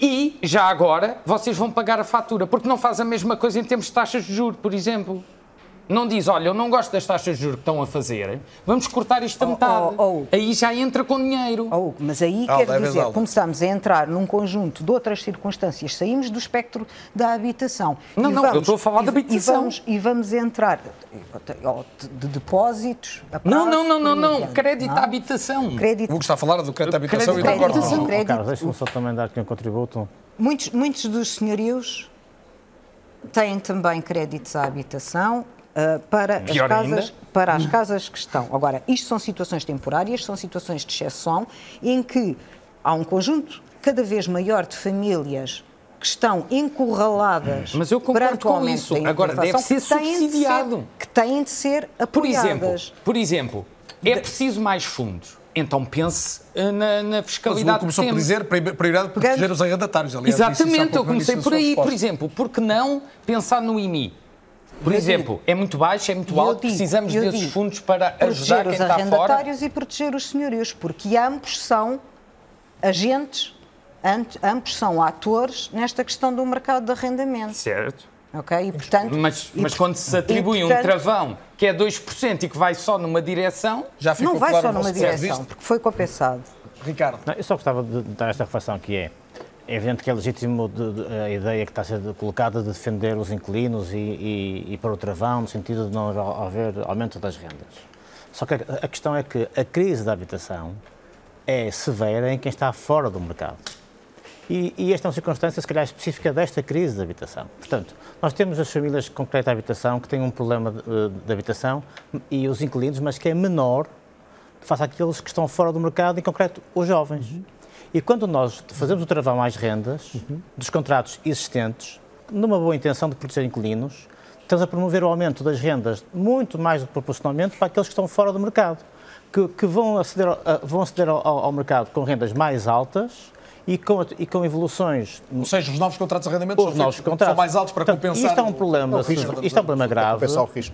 e, já agora, vocês vão pagar a fatura, porque não faz a mesma coisa em termos de taxas de juros, por exemplo não diz, olha, eu não gosto das taxas de juros que estão a fazer, vamos cortar isto a oh, metade. Oh, oh, aí já entra com dinheiro. Oh, mas aí oh, quer dizer, algo. começamos a entrar num conjunto de outras circunstâncias, saímos do espectro da habitação. Não, não, vamos, eu estou a falar e, da habitação. E vamos, e vamos entrar de, de depósitos a prazo, Não, não, não, não, não, crédito à habitação. Crédito. O que está a falar do crédito à habitação crédito, e do crédito, crédito. Carlos, deixa-me só também dar aqui um contributo. Muitos, muitos dos senhorios têm também créditos à habitação uh, para, as casas, para as casas que estão. Agora, isto são situações temporárias, são situações de exceção, em que há um conjunto cada vez maior de famílias que estão encurraladas Mas eu concordo com isso. Agora, deve ser subsidiado. De ser, que têm de ser apoiadas. Por exemplo, por exemplo é preciso mais fundos. Então pense eh, na, na fiscalidade. Mas começou por dizer prioridade para proteger os arrendatários. Aliás, Exatamente, eu comecei por aí. Por exemplo, por que não pensar no IMI? Por eu exemplo, digo, é muito baixo, é muito alto, digo, precisamos desses digo, fundos para ajudar quem está fora. Proteger os arrendatários e proteger os senhorios, porque ambos são agentes ambos são atores nesta questão do mercado de arrendamento. Certo. Ok? E, portanto, mas, mas quando se atribui portanto, um travão que é 2% e que vai só numa direção. Já ficou não vai claro só numa direção, porque foi compensado. Ricardo. Não, eu só gostava de dar esta reflexão que é. É evidente que é legítimo de, de, a ideia que está a ser colocada de defender os inquilinos e, e, e para o travão, no sentido de não haver aumento das rendas. Só que a, questão é que a crise da habitação é severa em quem está fora do mercado. E, e, esta é uma circunstância, se calhar, específica desta crise de habitação. Portanto, nós temos as famílias com crédito à habitação que têm um problema de, de, habitação e os inquilinos, mas que é menor face àqueles que estão fora do mercado, em concreto, os jovens. Uhum. E quando nós fazemos o travão mais rendas uhum. dos contratos existentes, numa boa intenção de proteger inquilinos, estamos a promover o aumento das rendas muito mais do que proporcionalmente para aqueles que estão fora do mercado, que, que vão aceder, vão aceder ao, ao mercado com rendas mais altas e com, e com evoluções. Ou seja, os novos contratos de arrendamento os novos contratos. são mais altos para Portanto, compensar. Isto é um problema, risco, isto é um problema grave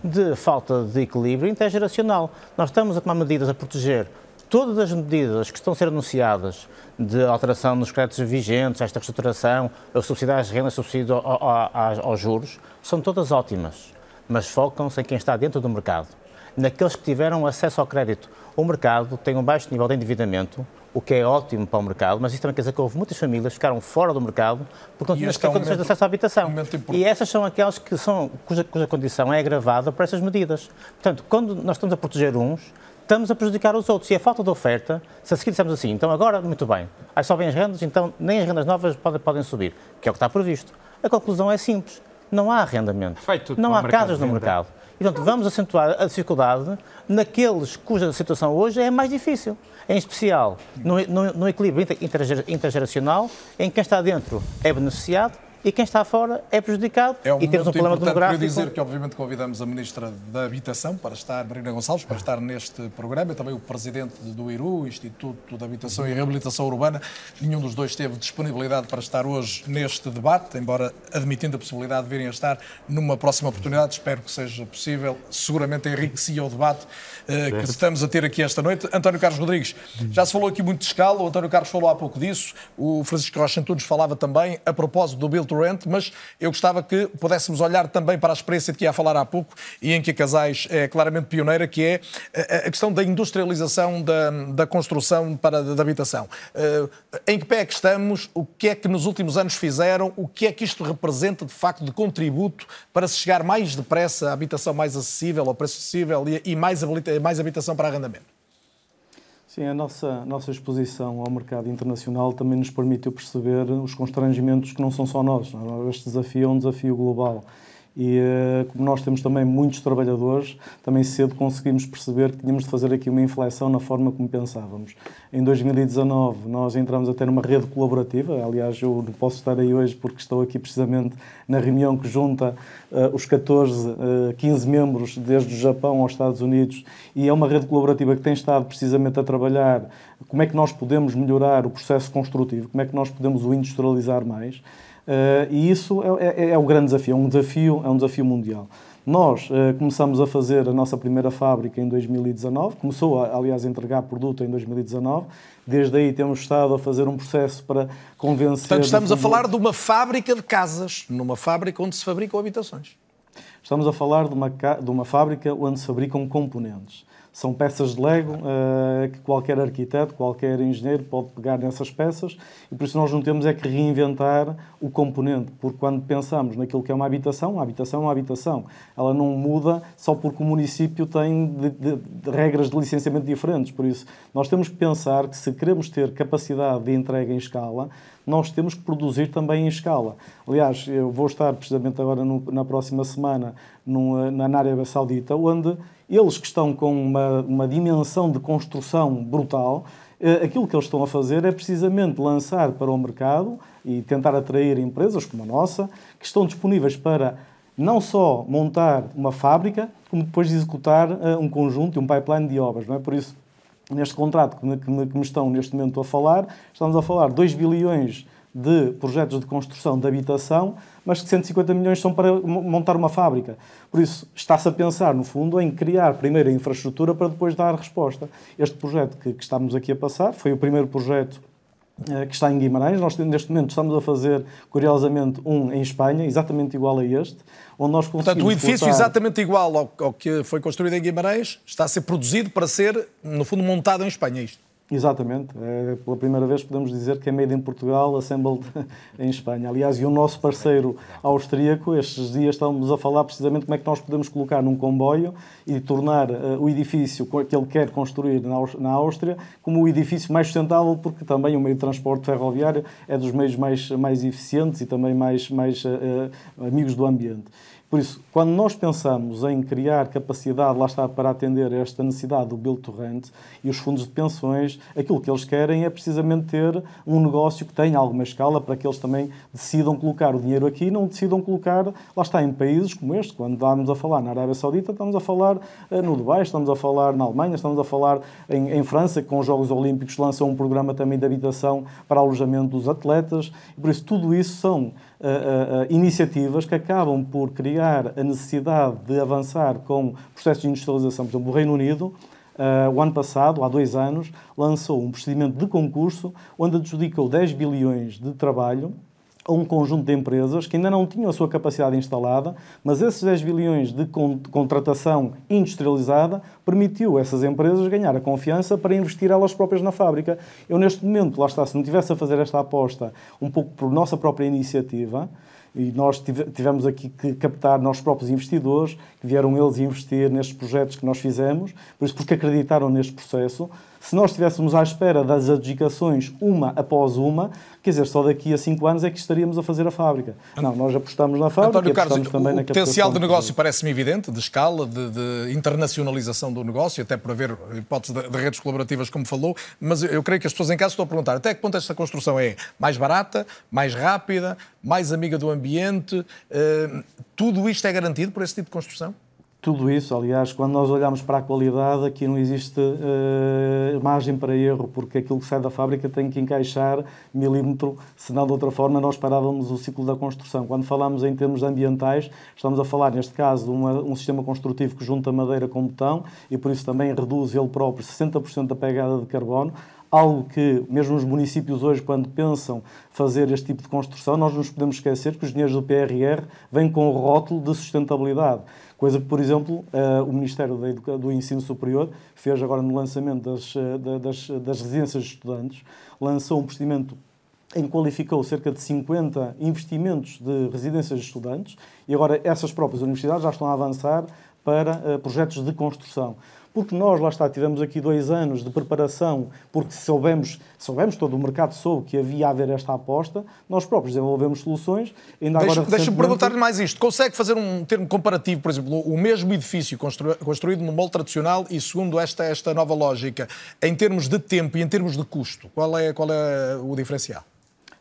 de falta de equilíbrio intergeracional. Nós estamos a tomar medidas a proteger todas as medidas que estão a ser anunciadas de alteração nos créditos vigentes, esta reestruturação, o subsídio às rendas, subsídio aos juros, são todas ótimas, mas focam-se em quem está dentro do mercado, naqueles que tiveram acesso ao crédito. O mercado tem um baixo nível de endividamento, o que é ótimo para o mercado, mas isso também quer dizer que houve muitas famílias que ficaram fora do mercado porque não tinham é um condições de acesso à habitação. Um e essas são aquelas que são, cuja, cuja condição é agravada por essas medidas. Portanto, quando nós estamos a proteger uns, estamos a prejudicar os outros. E a falta de oferta, se a seguir dissermos assim, então agora, muito bem, aí só vêm as rendas, então nem as rendas novas podem, podem subir, que é o que está previsto. A conclusão é simples, não há arrendamento, não há casas no mercado. E, portanto, vamos acentuar a dificuldade naqueles cuja situação hoje é mais difícil em especial no, no, no equilíbrio intergeracional, em que quem está dentro é beneficiado e quem está fora é prejudicado é um e temos um problema demográfico. Queria dizer que, obviamente, convidamos a Ministra da Habitação para estar, Marina Gonçalves, para estar neste programa, e também o Presidente do IRU, Instituto de Habitação e Reabilitação Urbana. Nenhum dos dois teve disponibilidade para estar hoje neste debate, embora admitindo a possibilidade de virem a estar numa próxima oportunidade. Espero que seja possível. Seguramente enriquecia o debate eh, que estamos a ter aqui esta noite. António Carlos Rodrigues, já se falou aqui muito de escala, o António Carlos falou há pouco disso, o Francisco Rocha Antunes falava também a propósito do Bill Rent, mas eu gostava que pudéssemos olhar também para a experiência de que ia falar há pouco e em que a Casais é claramente pioneira, que é a questão da industrialização da, da construção para da habitação. Eh, em que pé é que estamos? O que é que nos últimos anos fizeram? O que é que isto representa de facto de contributo para se chegar mais depressa à habitação mais acessível, ao preço acessível e mais, mais habitação para arrendamento? Sim, a nossa, nossa exposição ao mercado internacional também nos permitiu perceber os constrangimentos que não são só nós. É? Este desafio é um desafio global. E eh, como nós temos também muitos trabalhadores, também cedo conseguimos perceber que tínhamos de fazer aqui uma inflexão na forma como pensávamos. Em 2019, nós entramos a ter uma rede colaborativa. Aliás, eu não posso estar aí hoje porque estou aqui precisamente na reunião que junta uh, os 14, uh, 15 membros, desde o Japão aos Estados Unidos, e é uma rede colaborativa que tem estado precisamente a trabalhar como é que nós podemos melhorar o processo construtivo, como é que nós podemos o industrializar mais. Uh, e isso é, é, é, o grande desafio, é um desafio, é um desafio mundial. Nós uh, começamos a fazer a nossa primeira fábrica em 2019, começou, a, aliás, a entregar produto em 2019. Desde aí temos estado a fazer um processo para convencer. Portanto, estamos a falar de uma fábrica de casas, numa fábrica onde se fabricam habitações. Estamos a falar de uma, de uma fábrica onde se fabricam componentes. São peças de Lego uh, que qualquer arquiteto, qualquer engenheiro pode pegar nessas peças e por isso nós não temos é que reinventar o componente, porque quando pensamos naquilo que é uma habitação, a habitação é uma habitação. Ela não muda só porque o município tem de, de, de regras de licenciamento diferentes. Por isso, nós temos que pensar que se queremos ter capacidade de entrega em escala, nós temos que produzir também em escala. Aliás, eu vou estar precisamente agora no, na próxima semana no, na Arábia Saudita, onde eles que estão com uma, uma dimensão de construção brutal, eh, aquilo que eles estão a fazer é precisamente lançar para o mercado e tentar atrair empresas como a nossa, que estão disponíveis para não só montar uma fábrica, como depois executar uh, um conjunto e um pipeline de obras. Não é? Por isso, neste contrato que me, que, me, que me, estão neste momento a falar, estamos a falar 2 bilhões de projetos de construção de habitação, mas que 150 milhões são para montar uma fábrica. Por isso, está-se a pensar, no fundo, em criar primeiro a infraestrutura para depois dar resposta. Este projeto que, que estamos aqui a passar foi o primeiro projeto eh, que está em Guimarães. Nós, neste momento, estamos a fazer, curiosamente, um em Espanha, exatamente igual a este, onde nós conseguimos... Portanto, o edifício exatamente igual ao, ao, que foi construído em Guimarães está a ser produzido para ser, no fundo, montado em Espanha, é isto? Exatamente. É, pela primeira vez podemos dizer que é made in Portugal, assembled em Espanha. Aliás, e o nosso parceiro austríaco, estes dias estamos a falar precisamente como é que nós podemos colocar num comboio e tornar uh, o edifício que ele quer construir na, na Áustria como o edifício mais sustentável, porque também o meio de transporte ferroviário é dos meios mais, mais eficientes e também mais, mais uh, amigos do ambiente. Por isso, quando nós pensamos em criar capacidade, lá está, para atender a esta necessidade do Build to Rent e os fundos de pensões, aquilo que eles querem é precisamente ter um negócio que tenha alguma escala para que eles também decidam colocar o dinheiro aqui e não decidam colocar, lá está, em países como este. Quando estamos a falar na Arábia Saudita, estamos a falar eh, no Dubai, estamos a falar na Alemanha, estamos a falar em, em França, que com os Jogos Olímpicos lançam um programa também de habitação para alojamento dos atletas. Por isso, tudo isso são iniciativas que acabam por criar a necessidade de avançar com processos de industrialização. Por exemplo, o Reino Unido, uh, o ano passado, há dois anos, lançou um procedimento de concurso onde adjudicou 10 bilhões de trabalho a um conjunto de empresas que ainda não tinham a sua capacidade instalada, mas esses 10 bilhões de contratação industrializada permitiu a essas empresas ganhar a confiança para investir elas próprias na fábrica. Eu, neste momento, lá está, se não tivesse a fazer esta aposta um pouco por nossa própria iniciativa, e nós tivemos aqui que captar nossos próprios investidores, que vieram eles investir nestes projetos que nós fizemos, por isso porque acreditaram neste processo. Se nós estivéssemos à espera das adjudicações uma após uma, quer dizer, só daqui a cinco anos é que estaríamos a fazer a fábrica. Não, nós apostamos na fábrica António Carlos, também o na potencial de negócio parece-me evidente, de escala, de, de, internacionalização do negócio, até por haver hipótese de, de, redes colaborativas, como falou, mas eu creio que as pessoas em casa estão a perguntar até que ponto esta construção é mais barata, mais rápida, mais amiga do ambiente. Uh, tudo isto é garantido por esse tipo de construção? Tudo isso, aliás, quando nós olhamos para a qualidade, aqui não existe uh, margem para erro, porque aquilo que sai da fábrica tem que encaixar milímetro, senão de outra forma nós parávamos o ciclo da construção. Quando falamos em termos ambientais, estamos a falar, neste caso, de uma, um sistema construtivo que junta madeira com betão e por isso também reduz ele próprio 60% da pegada de carbono algo que, mesmo os municípios hoje, quando pensam fazer este tipo de construção, nós não nos podemos esquecer que os dinheiros do PRR vêm com o rótulo de sustentabilidade. Coisa que, por exemplo, eh, o Ministério do Ensino Superior fez agora no lançamento das, eh, das, das residências de estudantes, lançou um procedimento em que qualificou cerca de 50 investimentos de residências de estudantes e agora essas próprias universidades já estão a avançar para uh, projetos de construção porque nós, lá está, tivemos aqui dois anos de preparação, porque soubemos, soubemos todo o mercado soube que havia a haver esta aposta, nós próprios desenvolvemos soluções. Ainda Deixa, agora, Deixa-me perguntar-lhe mais isto. Consegue fazer um termo comparativo, por exemplo, o mesmo edifício constru, construído no molde tradicional e segundo esta, esta nova lógica, em termos de tempo e em termos de custo, qual é, qual é o diferencial?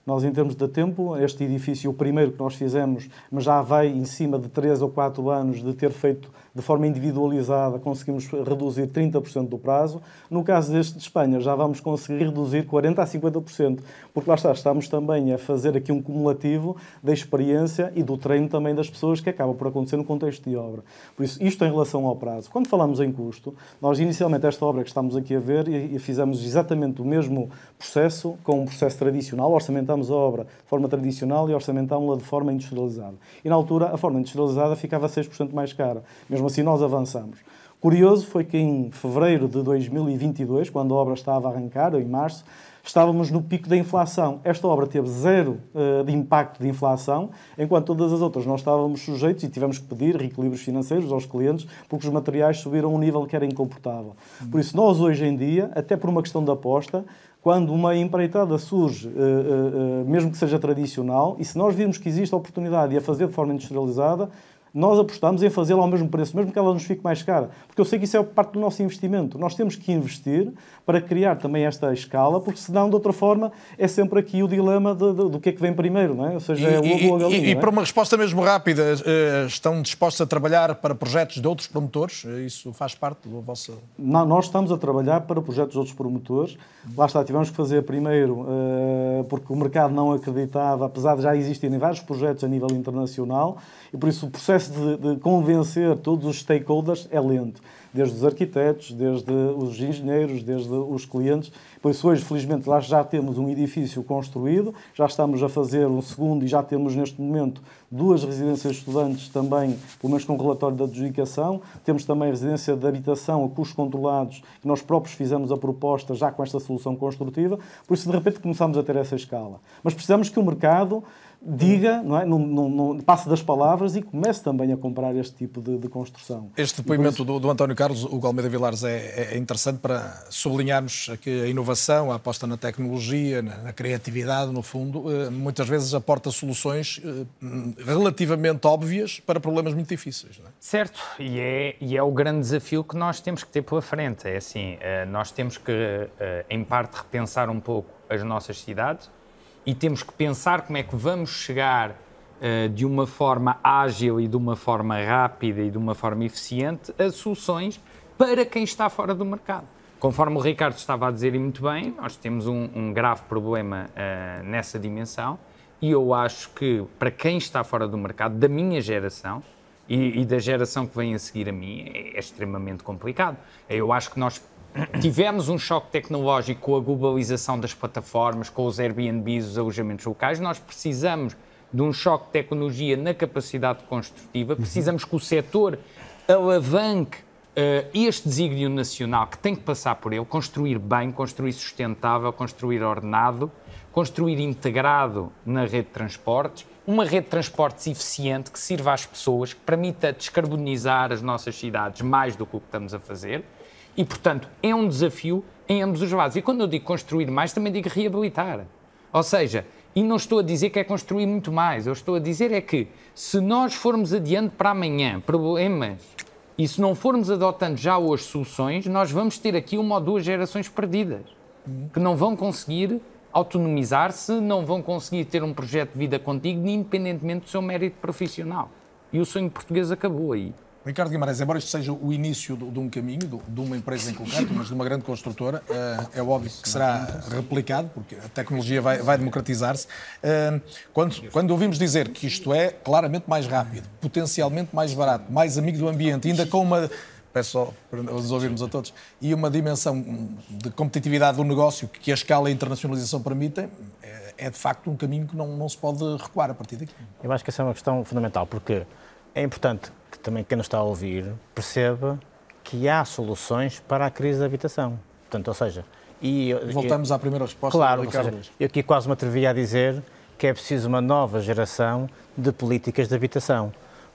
Nós, em termos de tempo, este edifício, o primeiro que nós fizemos, mas já veio em cima de 3 ou 4 anos de ter feito de forma individualizada, conseguimos reduzir 30% do prazo. No caso deste de Espanha, já vamos conseguir reduzir 40% a 50%, porque lá está, estamos também a fazer aqui um cumulativo da experiência e do treino também das pessoas que acaba por acontecer no contexto de obra. Por isso, isto em relação ao prazo. Quando falamos em custo, nós inicialmente esta obra que estamos aqui a ver e fizemos exatamente o mesmo processo com um processo tradicional, orçamentámos a obra de forma tradicional e orçamentámos-la de forma industrializada. E na altura, a forma industrializada ficava 6% mais cara. Mesmo assim, nós avançamos. Curioso foi que em fevereiro de 2022, quando a obra estava a arrancar, ou em março, estávamos no pico da inflação. Esta obra teve zero uh, de impacto de inflação, enquanto todas as outras nós estávamos sujeitos e tivemos que pedir reequilíbrios financeiros aos clientes porque os materiais subiram a um nível que era incomportável. Por isso, nós hoje em dia, até por uma questão de aposta, quando uma empreitada surge, uh, uh, mesmo que seja tradicional, e se nós virmos que existe a oportunidade de a fazer de forma industrializada, nós apostamos em fazê-la ao mesmo preço, mesmo que ela nos fique mais cara. Porque eu sei que isso é parte do nosso investimento. Nós temos que investir para criar também esta escala, porque senão, de outra forma, é sempre aqui o dilema de, de, do que é que vem primeiro, não é? Ou seja, e, é o ovo ou a galinha. E, e é? para uma resposta mesmo rápida, eh, estão dispostos a trabalhar para projetos de outros promotores? Isso faz parte do vosso... Não, nós estamos a trabalhar para projetos de outros promotores. Lá está, tivemos que fazer primeiro, eh, porque o mercado não acreditava, apesar de já existirem vários projetos a nível internacional, e por isso o processo de, de convencer todos os stakeholders é lento desde os arquitetos, desde os engenheiros, desde os clientes. Por isso, hoje, felizmente, lá já temos um edifício construído, já estamos a fazer um segundo e já temos, neste momento, duas residências de estudantes também, pelo menos com relatório de adjudicação. Temos também a residência de habitação a custos controlados, que nós próprios fizemos a proposta já com esta solução construtiva. Por isso, de repente, começamos a ter essa escala. Mas precisamos que o mercado diga, não é? Não, não, não, passe das palavras e comece também a comprar este tipo de, de construção. Este depoimento do, do, António Carlos, o Galmeida Vilares, é, é, interessante para sublinharmos aqui a inovação, a aposta na tecnologia, na, criatividade, no fundo, eh, muitas vezes aporta soluções eh, relativamente óbvias para problemas muito difíceis. É? Certo, e é, e é o grande desafio que nós temos que ter pela frente. É assim, eh, nós temos que, em parte, repensar um pouco as nossas cidades, e temos que pensar como é que vamos chegar de uma forma ágil e de uma forma rápida e de uma forma eficiente a soluções para quem está fora do mercado. Conforme o Ricardo estava a dizer e muito bem, nós temos um, um grave problema uh, nessa dimensão e eu acho que para quem está fora do mercado, da minha geração, e, e, da geração que vem a seguir a mim é, é, extremamente complicado. Eu acho que nós tivemos um choque tecnológico com a globalização das plataformas, com os Airbnbs, os alojamentos locais. Nós precisamos de um choque de tecnologia na capacidade construtiva, precisamos que o setor alavanque este desígnio nacional que tem que passar por ele, construir bem, construir sustentável, construir ordenado, construir integrado na rede de transportes, uma rede de transportes eficiente que sirva às pessoas, que permita descarbonizar as nossas cidades mais do que o que estamos a fazer e, portanto, é um desafio em ambos os lados. E quando eu digo construir mais, também digo reabilitar. Ou seja, e não estou a dizer que é construir muito mais, eu estou a dizer é que se nós formos adiante para amanhã problemas e se não formos adotando já hoje soluções, nós vamos ter aqui uma ou duas gerações perdidas que não vão conseguir autonomizar-se, não vão conseguir ter um projeto de vida contigo, independentemente do seu mérito profissional. E o sonho português acabou aí. Ricardo Guimarães, embora isto seja o início de um caminho, de uma empresa em concreto, mas de uma grande construtora, eh, é óbvio que será replicado, porque a tecnologia vai, vai democratizar-se. Eh, quando, quando ouvimos dizer que isto é claramente mais rápido, potencialmente mais barato, mais amigo do ambiente, ainda com uma peço só para nos ouvirmos a todos, e uma dimensão de competitividade do negócio que a escala e a internacionalização permitem, é, é de facto um caminho que não, não se pode recuar a partir daqui. Eu acho que essa é uma questão fundamental, porque é importante que também quem nos está a ouvir perceba que há soluções para a crise da habitação. Portanto, ou seja, e, Voltamos à primeira resposta claro, Seja, eu aqui quase me atrevi a dizer que é preciso uma nova geração de políticas de habitação.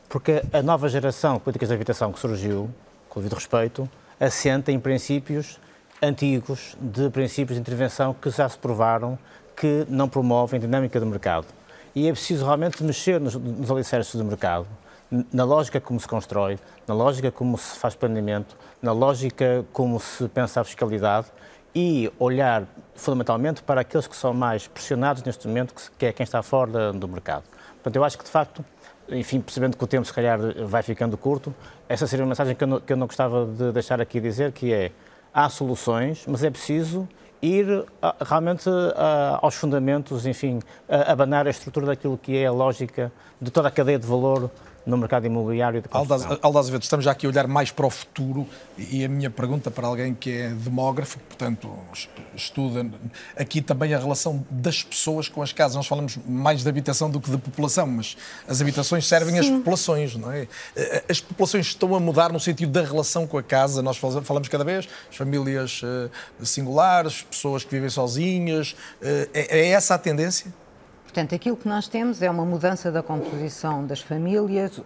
Porque a nova geração de políticas de habitação que surgiu, com o devido respeito, assenta em princípios antigos, de princípios de intervenção que já se provaram que não promovem dinâmica do mercado. E é preciso realmente mexer nos, nos alicerces do mercado na lógica como se constrói, na lógica como se faz planeamento, na lógica como se pensa a fiscalidade e olhar fundamentalmente para aqueles que são mais pressionados neste momento, que é quem está fora do mercado. Portanto, eu acho que de facto, enfim, percebendo que o tempo se calhar vai ficando curto, essa seria uma mensagem que eu não, que eu não gostava de deixar aqui dizer, que é há soluções, mas é preciso ir realmente aos fundamentos, enfim, abanar a estrutura daquilo que é a lógica de toda a cadeia de valor no mercado imobiliário de construção. Aldaz Azevedo, estamos já aqui a olhar mais para o futuro e a minha pergunta para alguém que é demógrafo, portanto, estuda aqui também a relação das pessoas com as casas. Nós falamos mais de habitação do que de população, mas as habitações servem Sim. às populações, não é? As populações estão a mudar no sentido da relação com a casa. Nós falamos cada vez, as famílias eh, singulares, pessoas que vivem sozinhas. Eh, é, é essa a tendência? Portanto, aquilo que nós temos é uma mudança da composição das famílias,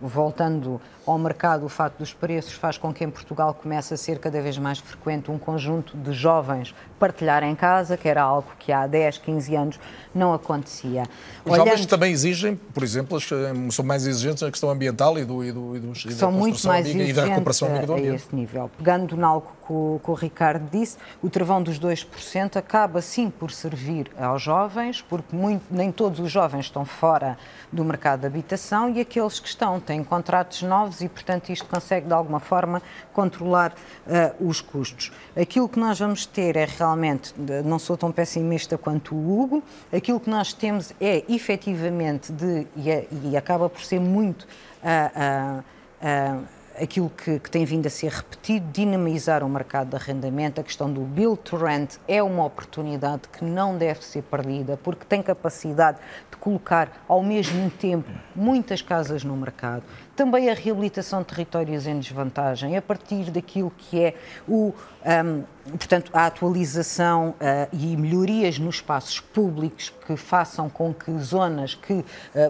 voltando ao mercado, o facto dos preços faz com que em Portugal comece a ser cada vez mais frequente um conjunto de jovens partilhar em casa, que era algo que há 10, 15 anos não acontecia. Os Olhando... jovens também exigem, por exemplo, eh, são mais exigentes na questão ambiental e, do, e, do, e, dos, e são muito mais exigentes e da recuperação a, a esse nível. Pegando em algo que o, que o Ricardo disse, o travão dos 2% acaba sim por servir aos jovens, porque muito, nem todos os jovens estão fora do mercado de habitação e aqueles que estão têm contratos novos e, portanto, isto consegue de alguma forma controlar uh, os custos. Aquilo que nós vamos ter é realmente, não sou tão pessimista quanto o Hugo, aquilo que nós temos é efetivamente de, e, é, e acaba por ser muito. Uh, uh, aquilo que, que, tem vindo a ser repetido, dinamizar o mercado de arrendamento, a questão do build to rent é uma oportunidade que não deve ser perdida, porque tem capacidade de colocar ao mesmo tempo muitas casas no mercado. Também a reabilitação de territórios em desvantagem, a partir daquilo que é o um, portanto, a atualização uh, e melhorias nos espaços públicos que façam com que zonas que uh,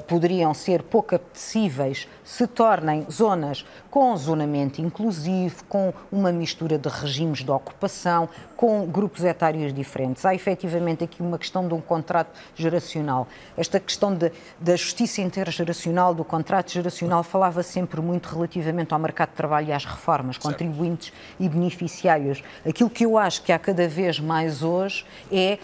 poderiam ser pouco apetecíveis se tornem zonas com zonamento inclusivo, com uma mistura de regimes de ocupação, com grupos etários diferentes. Há efetivamente aqui uma questão de um contrato geracional. Esta questão de, da justiça intergeracional, do contrato geracional, falava sempre muito relativamente ao mercado de trabalho e às reformas, certo. contribuintes e beneficiários. Aquilo que eu acho que há cada vez mais hoje é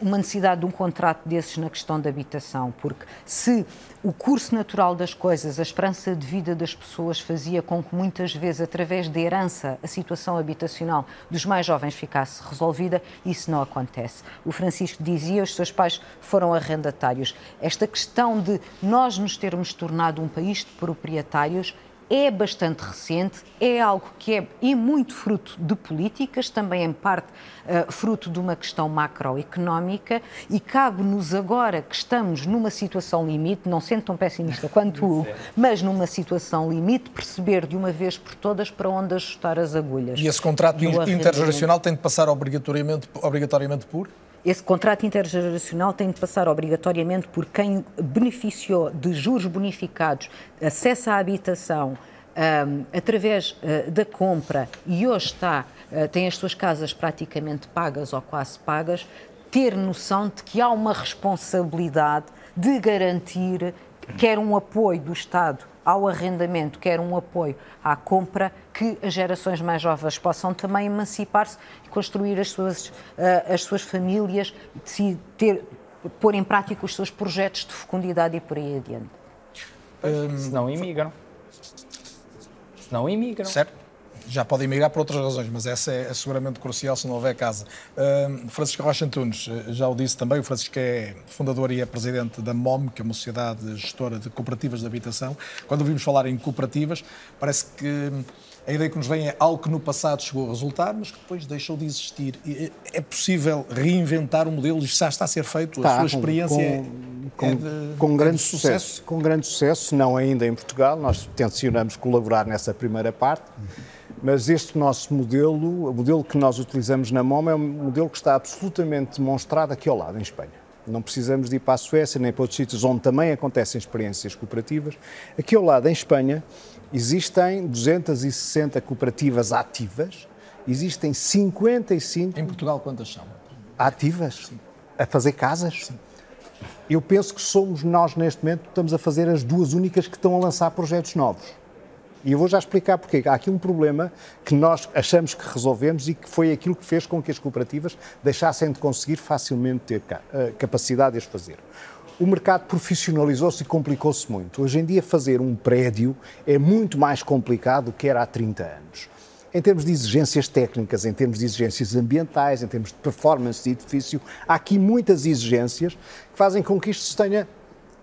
uma necessidade de um contrato desses na questão da habitação, porque se o curso natural das coisas, a esperança de vida das pessoas fazia com que muitas vezes, através da herança, a situação habitacional dos mais jovens ficasse resolvida, isso não acontece. O Francisco dizia, os seus pais foram arrendatários. Esta questão de nós nos termos tornado um país de proprietários é bastante recente, é algo que é e muito fruto de políticas, também em parte uh, fruto de uma questão macroeconómica e cabe-nos agora que estamos numa situação limite, não sendo tão pessimista quanto o, mas numa situação limite, perceber de uma vez por todas para onde ajustar as agulhas. E esse contrato intergeracional tem de passar obrigatoriamente, obrigatoriamente por? Esse contrato intergeracional tem de passar obrigatoriamente por quem beneficiou de juros bonificados, acesso à habitação, um, através uh, da compra e hoje está, uh, tem as suas casas praticamente pagas ou quase pagas, ter noção de que há uma responsabilidade de garantir quer um apoio do Estado ao arrendamento, quer um apoio à compra, que as gerações mais jovens possam também emancipar-se e construir as suas, uh, as suas famílias, se ter, pôr em prática os seus projetos de fecundidade e por aí adiante. Um, se não imigram. Se não imigram. Certo já podem migrar por outras razões, mas essa é seguramente crucial se não houver casa. Uh, Francisco Rocha Antunes, eh, já o disse também, o Francisco é fundador e é presidente da MOM, que é uma sociedade gestora de cooperativas de habitação. Quando ouvimos falar em cooperativas, parece que a ideia que nos vem é algo que no passado chegou a resultar, mas que depois deixou de existir. É possível reinventar o modelo? Isto já está a ser feito? Está, a sua experiência com, é com, é de, com grande é sucesso. sucesso. Com grande sucesso, não ainda em Portugal. Nós tencionamos colaborar nessa primeira parte. Mas este nosso modelo, o modelo que nós utilizamos na MOM, é um modelo que está absolutamente demonstrado aqui ao lado, em Espanha. Não precisamos de ir para a Suécia nem para outros sítios onde também acontecem experiências cooperativas. Aqui ao lado, em Espanha, existem 260 cooperativas ativas, existem 55. Em Portugal, quantas são? Ativas? Sim. A fazer casas? Sim. Eu penso que somos nós, neste momento, estamos a fazer as duas únicas que estão a lançar projetos novos. E eu vou já explicar porque. Há aqui um problema que nós achamos que resolvemos e que foi aquilo que fez com que as cooperativas deixassem de conseguir facilmente ter eh, capacidade de as fazer. O mercado profissionalizou-se e complicou-se muito. Hoje em dia, fazer um prédio é muito mais complicado do que era há 30 anos. Em termos de exigências técnicas, em termos de exigências ambientais, em termos de performance de edifício, há aqui muitas exigências que fazem com que isto se tenha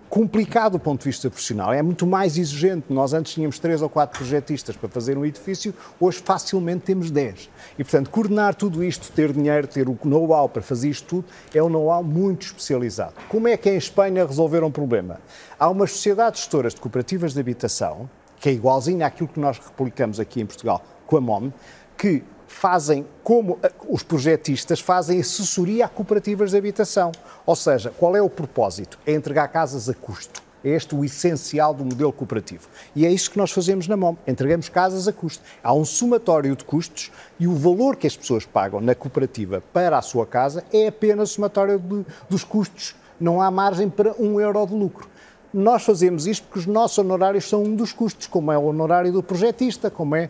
complicado do ponto de vista profissional, é muito mais exigente. Nós antes tínhamos três ou quatro projetistas para fazer um edifício, hoje facilmente temos dez. E, portanto, coordenar tudo isto, ter dinheiro, ter o know-how para fazer isto tudo, é um know-how muito especializado. Como é que em Espanha resolveram o problema? Há umas sociedades gestoras de cooperativas de habitação, que é igualzinho àquilo que nós replicamos aqui em Portugal com a MOM, que fazem como eh, os projetistas fazem assessoria a cooperativas de habitação. Ou seja, qual é o propósito? É entregar casas a custo. É este o essencial do modelo cooperativo. E é isso que nós fazemos na MOM. Entregamos casas a custo. Há um somatório de custos e o valor que as pessoas pagam na cooperativa para a sua casa é apenas o somatório de, dos custos. Não há margem para um euro de lucro. Nós fazemos isto porque os nossos honorários são um dos custos, como é o honorário do projetista, como é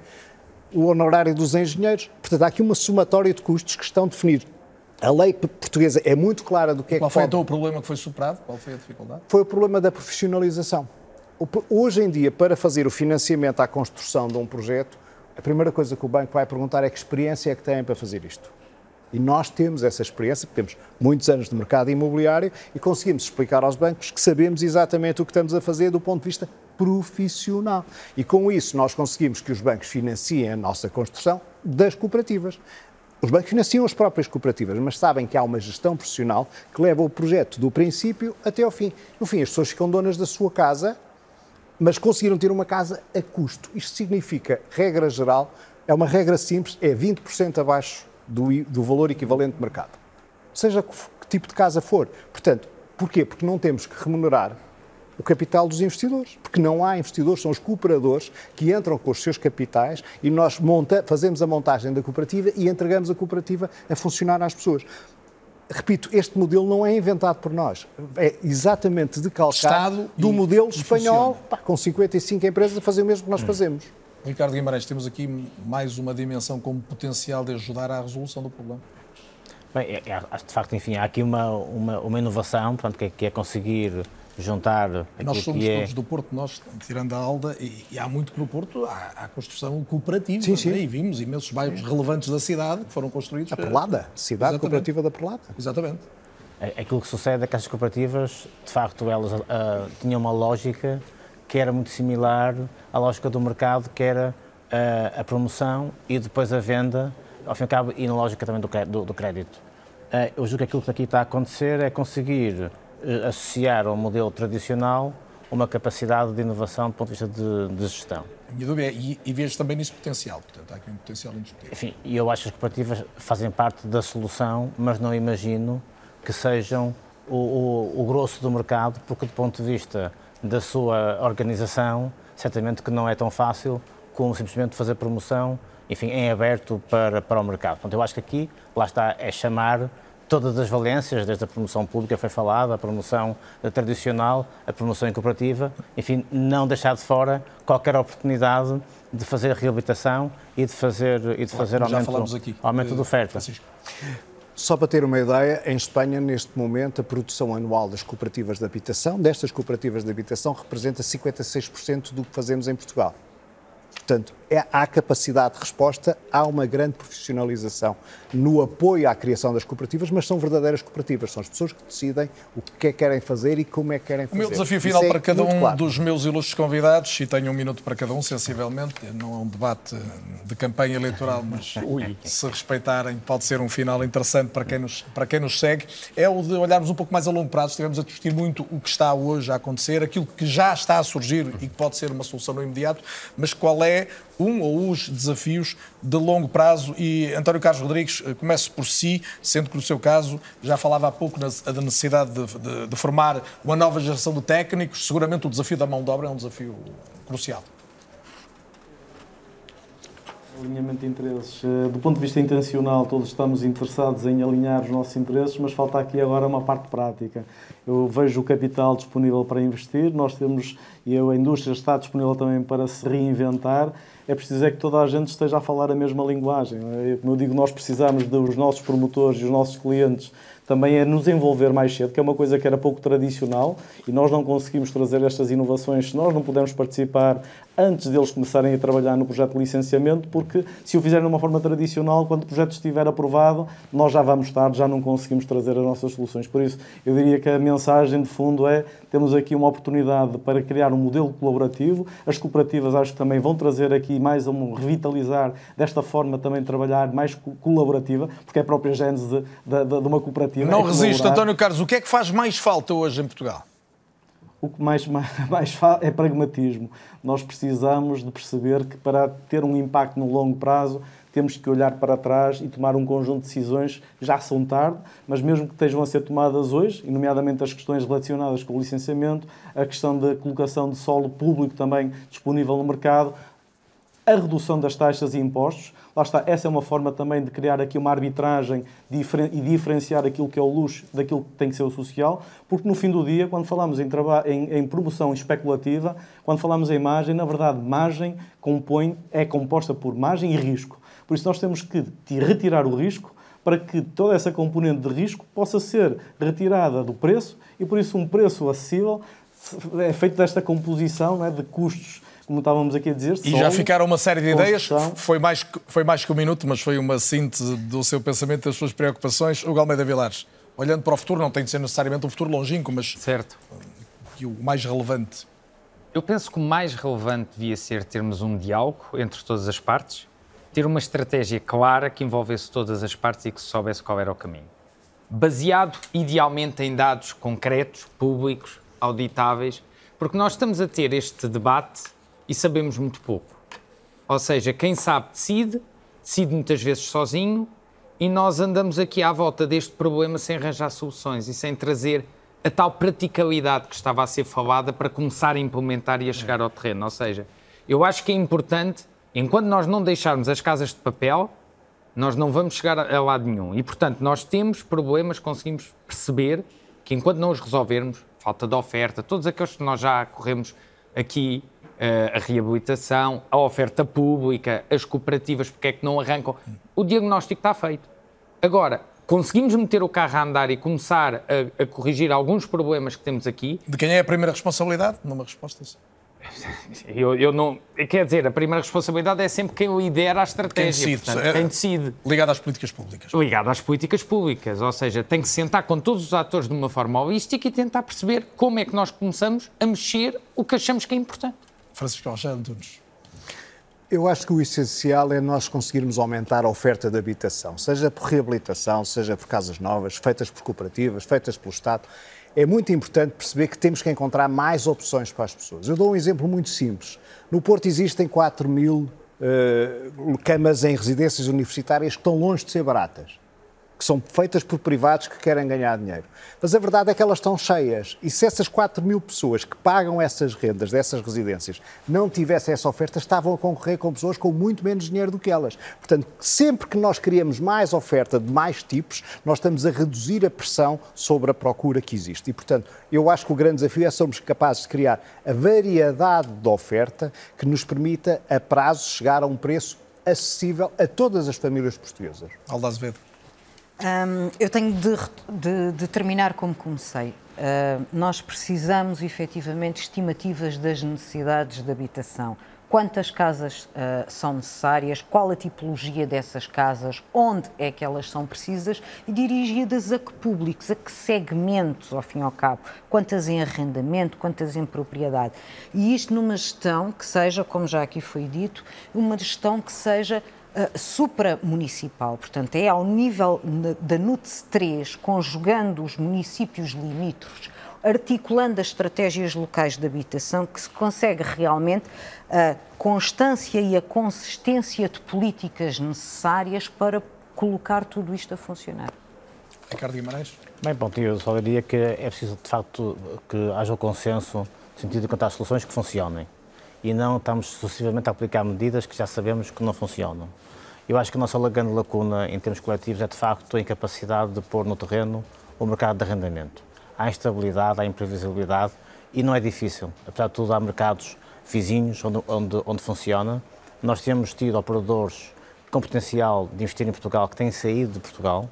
o honorário dos engenheiros. Portanto, há aqui uma somatória de custos que estão definidos. A lei portuguesa é muito clara do que é Qual que foi pode... então o problema que foi superado? Qual foi a dificuldade? Foi o problema da profissionalização. Hoje em dia, para fazer o financiamento à construção de um projeto, a primeira coisa que o banco vai perguntar é que experiência é que têm para fazer isto. E nós temos essa experiência, porque temos muitos anos de mercado imobiliário e conseguimos explicar aos bancos que sabemos exatamente o que estamos a fazer do ponto de vista profissional. E com isso nós conseguimos que os bancos financiem a nossa construção das cooperativas. Os bancos financiam as próprias cooperativas, mas sabem que há uma gestão profissional que leva o projeto do princípio até ao fim. No fim, as pessoas ficam donas da sua casa, mas conseguiram ter uma casa a custo. Isto significa, regra geral, é uma regra simples, é 20% abaixo do, do valor equivalente de mercado. Seja que, tipo de casa for. Portanto, porquê? Porque não temos que remunerar o capital dos investidores, porque não há investidores, são os cooperadores que entram com os seus capitais e nós monta, fazemos a montagem da cooperativa e entregamos a cooperativa a funcionar às pessoas. Repito, este modelo não é inventado por nós, é exatamente decalcado Estado do modelo espanhol, pá, com 55 empresas a fazer o mesmo que nós hum. fazemos. Ricardo Guimarães, temos aqui mais uma dimensão como potencial de ajudar à resolução do problema. Bem, é, é, de facto, enfim, há aqui uma, uma, uma inovação, portanto, que é, que é conseguir juntar Nós somos é... todos do Porto, nós, tirando a Alda, e, e há muito que no Porto há, há construção cooperativa. Sim, sim. Né? E vimos imensos bairros relevantes da cidade que foram construídos. A Perlada, cidade Exatamente. cooperativa da Perlada. Exatamente. É, aquilo que sucede é que essas cooperativas, de facto, elas uh, tinham uma lógica que era muito similar à lógica do mercado, que era uh, a promoção e depois a venda, ao fim e ao cabo, e na lógica também do, do, do crédito. Uh, eu julgo que aquilo que aqui está a acontecer é conseguir uh, associar ao modelo tradicional uma capacidade de inovação do ponto de vista de, de gestão. A minha dúvida é, e, e vejo também nisso potencial, portanto, há aqui um potencial indiscutível. Enfim, eu acho que as cooperativas fazem parte da solução, mas não imagino que sejam o, o, o grosso do mercado, porque do ponto de vista da sua organização, certamente que não é tão fácil como simplesmente fazer promoção, enfim, em aberto para, para o mercado. Portanto, eu acho que aqui, lá está, é chamar todas as valências, desde a promoção pública foi falada, a promoção tradicional, a promoção incorporativa, enfim, não deixar de fora qualquer oportunidade de fazer reabilitação e de fazer, e de fazer aumento, aumento de oferta. Francisco. Só para ter uma ideia, em Espanha, neste momento, a produção anual das cooperativas de habitação, destas cooperativas de habitação, representa 56% do que fazemos em Portugal. Portanto, é, há capacidade de resposta, há uma grande profissionalização no apoio à criação das cooperativas, mas são verdadeiras cooperativas, são as pessoas que decidem o que é que querem fazer e como é que querem fazer. O meu desafio final é para cada um claro. dos meus ilustres convidados, e tenho um minuto para cada um, sensivelmente, não é um debate de campanha eleitoral, mas se respeitarem, pode ser um final interessante para quem, nos, para quem nos segue, é o de olharmos um pouco mais a longo prazo, estivemos a discutir muito o que está hoje a acontecer, aquilo que já está a surgir e que pode ser uma solução no imediato, mas qual é um ou os desafios de longo prazo. E António Carlos Rodrigues, eh, comece por si, sendo que no seu caso já falava há pouco da necessidade de, de, de formar uma nova geração de técnicos. Seguramente o desafio da mão de obra é um desafio crucial. Alinhamento de interesses. Eh, do ponto de vista intencional, todos estamos interessados em alinhar os nossos interesses, mas falta aqui agora uma parte prática. Eu vejo o capital disponível para investir, nós temos, e a indústria está disponível também para se reinventar, é preciso é que toda a gente esteja a falar a mesma linguagem. É? Como eu digo, nós precisamos dos nossos promotores e os nossos clientes também é nos envolver mais cedo, que é uma coisa que era pouco tradicional e nós não conseguimos trazer estas inovações se nós não pudermos participar antes deles começarem a trabalhar no projeto de licenciamento, porque se o fizerem de uma forma tradicional, quando o projeto estiver aprovado, nós já vamos tarde, já não conseguimos trazer as nossas soluções. Por isso, eu diria que a mensagem de fundo é temos aqui uma oportunidade para criar um modelo colaborativo. As cooperativas acho que também vão trazer aqui mais um revitalizar desta forma também de trabalhar mais colaborativa, porque é a própria gênese de, de, de uma cooperativa. Não é resiste, António Carlos. O que é que faz mais falta hoje em Portugal? o que mais, mais, mais é pragmatismo. Nós precisamos de perceber que para ter um impacto no longo prazo temos que olhar para trás e tomar um conjunto de decisões, já são tarde, mas mesmo que estejam a ser tomadas hoje, e nomeadamente as questões relacionadas com o licenciamento, a questão da colocação de solo público também disponível no mercado, a redução das taxas e impostos. Lá está, essa é uma forma também de criar aqui uma arbitragem e diferenciar aquilo que é o luxo daquilo que tem que ser o social, porque no fim do dia, quando falamos em, em, em promoção especulativa, quando falamos em margem, na verdade, margem compõe, é composta por margem e risco. Por isso, nós temos que retirar o risco para que toda essa componente de risco possa ser retirada do preço e, por isso, um preço acessível é feito desta composição né, de custos como estávamos aqui a dizer. E já ficaram uma série de ideias. Foi mais, foi mais que um minuto, mas foi uma síntese do seu pensamento, das suas preocupações. O Galmeida Vilares, olhando para o futuro, não tem de ser necessariamente um futuro longínquo, mas certo. o mais relevante. Eu penso que o mais relevante devia ser termos um diálogo entre todas as partes, ter uma estratégia clara que envolvesse todas as partes e que se soubesse qual era o caminho. Baseado, idealmente, em dados concretos, públicos, auditáveis, porque nós estamos a ter este debate e sabemos muito pouco. Ou seja, quem sabe decide, decide muitas vezes sozinho e nós andamos aqui à volta deste problema sem arranjar soluções e sem trazer a tal praticabilidade que estava a ser falada para começar a implementar e a chegar ao terreno. Ou seja, eu acho que é importante, enquanto nós não deixarmos as casas de papel, nós não vamos chegar a lado nenhum. E, portanto, nós temos problemas, conseguimos perceber que enquanto não os resolvermos, falta de oferta, todos aqueles que nós já corremos aqui a reabilitação, a oferta pública, as cooperativas, porque é que não arrancam. O diagnóstico está feito. Agora, conseguimos meter o carro a andar e começar a, a, corrigir alguns problemas que temos aqui. De quem é a primeira responsabilidade? Numa resposta eu, eu não. Quer dizer, a primeira responsabilidade é sempre quem lidera a estratégia. Quem decide. Portanto, é, quem decide. Ligado às políticas públicas. Ligado às políticas públicas. Ou seja, tem que sentar com todos os atores de uma forma holística e tentar perceber como é que nós começamos a mexer o que achamos que é importante. Francisco Alexandre Antunes. Eu acho que o essencial é nós conseguirmos aumentar a oferta de habitação, seja por reabilitação, seja por casas novas, feitas por cooperativas, feitas pelo Estado. É muito importante perceber que temos que encontrar mais opções para as pessoas. Eu dou um exemplo muito simples. No Porto existem 4 mil uh, camas em residências universitárias que estão longe de ser baratas que são feitas por privados que querem ganhar dinheiro. Mas a verdade é que elas estão cheias. E se essas 4 mil pessoas que pagam essas rendas dessas residências não tivessem essa oferta, estavam a concorrer com pessoas com muito menos dinheiro do que elas. Portanto, sempre que nós criamos mais oferta de mais tipos, nós estamos a reduzir a pressão sobre a procura que existe. E, portanto, eu acho que o grande desafio é sermos capazes de criar a variedade de oferta que nos permita, a prazo, chegar a um preço acessível a todas as famílias portuguesas. Aldo Azevedo. Um, eu tenho de, de, de, terminar como comecei. Uh, nós precisamos efetivamente estimativas das necessidades de habitação. Quantas casas uh, são necessárias, qual a tipologia dessas casas, onde é que elas são precisas e dirigidas a que públicos, a que segmentos, ao fim e ao cabo. Quantas em arrendamento, quantas em propriedade. E isto numa gestão que seja, como já aqui foi dito, uma gestão que seja uh, supramunicipal, portanto, é ao nível da NUTS 3, conjugando os municípios limítrofes, articulando as estratégias locais de habitação, que se consegue realmente a constância e a consistência de políticas necessárias para colocar tudo isto a funcionar. Ricardo Guimarães? Bem, bom, eu só diria que é preciso, de facto, que haja o consenso no sentido de encontrar soluções que funcionem e não estamos sucessivamente a aplicar medidas que já sabemos que não funcionam. Eu acho que a nossa grande lacuna em termos coletivos é, de facto, a incapacidade de pôr no terreno o mercado de arrendamento. Há instabilidade, há imprevisibilidade e não é difícil. Apesar de tudo, há mercados vizinhos onde, onde, onde funciona, Nós temos tido operadores com potencial de investir em Portugal que têm saído de Portugal.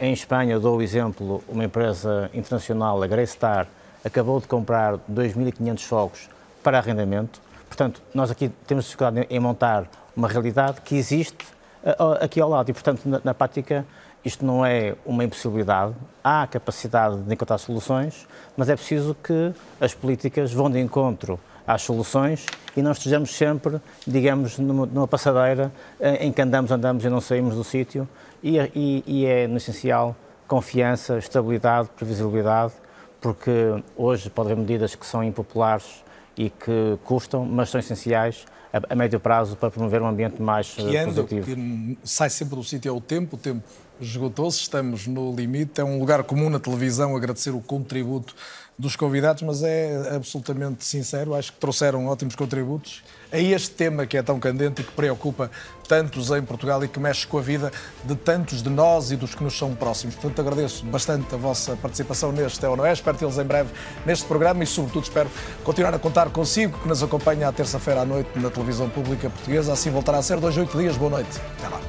Em Espanha, dou o exemplo, uma empresa internacional, a Greystar, acabou de comprar 2.500 fogos para arrendamento. Portanto, nós aqui temos dificuldade em montar uma realidade que existe eh, aqui ao lado. E, portanto, na, na prática, isto não é uma impossibilidade, há capacidade de encontrar soluções, mas é preciso que as políticas vão de encontro às soluções e não estejamos sempre, digamos, numa, numa passadeira eh, em que andamos, andamos e não saímos do sítio. E, e, e é, no essencial, confiança, estabilidade, previsibilidade, porque hoje pode haver medidas que são impopulares e que custam, mas são essenciais a, a médio prazo para promover um ambiente mais que anda, positivo. Que sai sempre do sítio é o tempo, o tempo esgotou-se, estamos no limite. É um lugar comum na televisão agradecer o contributo dos convidados, mas é absolutamente sincero, acho que trouxeram ótimos contributos a este tema que é tão candente e que preocupa tantos em Portugal e que mexe com a vida de tantos de nós e dos que nos são próximos. Portanto, agradeço bastante a vossa participação neste É ou Não É. Espero tê-los em breve neste programa e, sobretudo, espero continuar a contar consigo, que nos acompanha à terça-feira à noite na televisão pública portuguesa. Assim voltará a ser dois, oito dias. Boa noite. Até lá.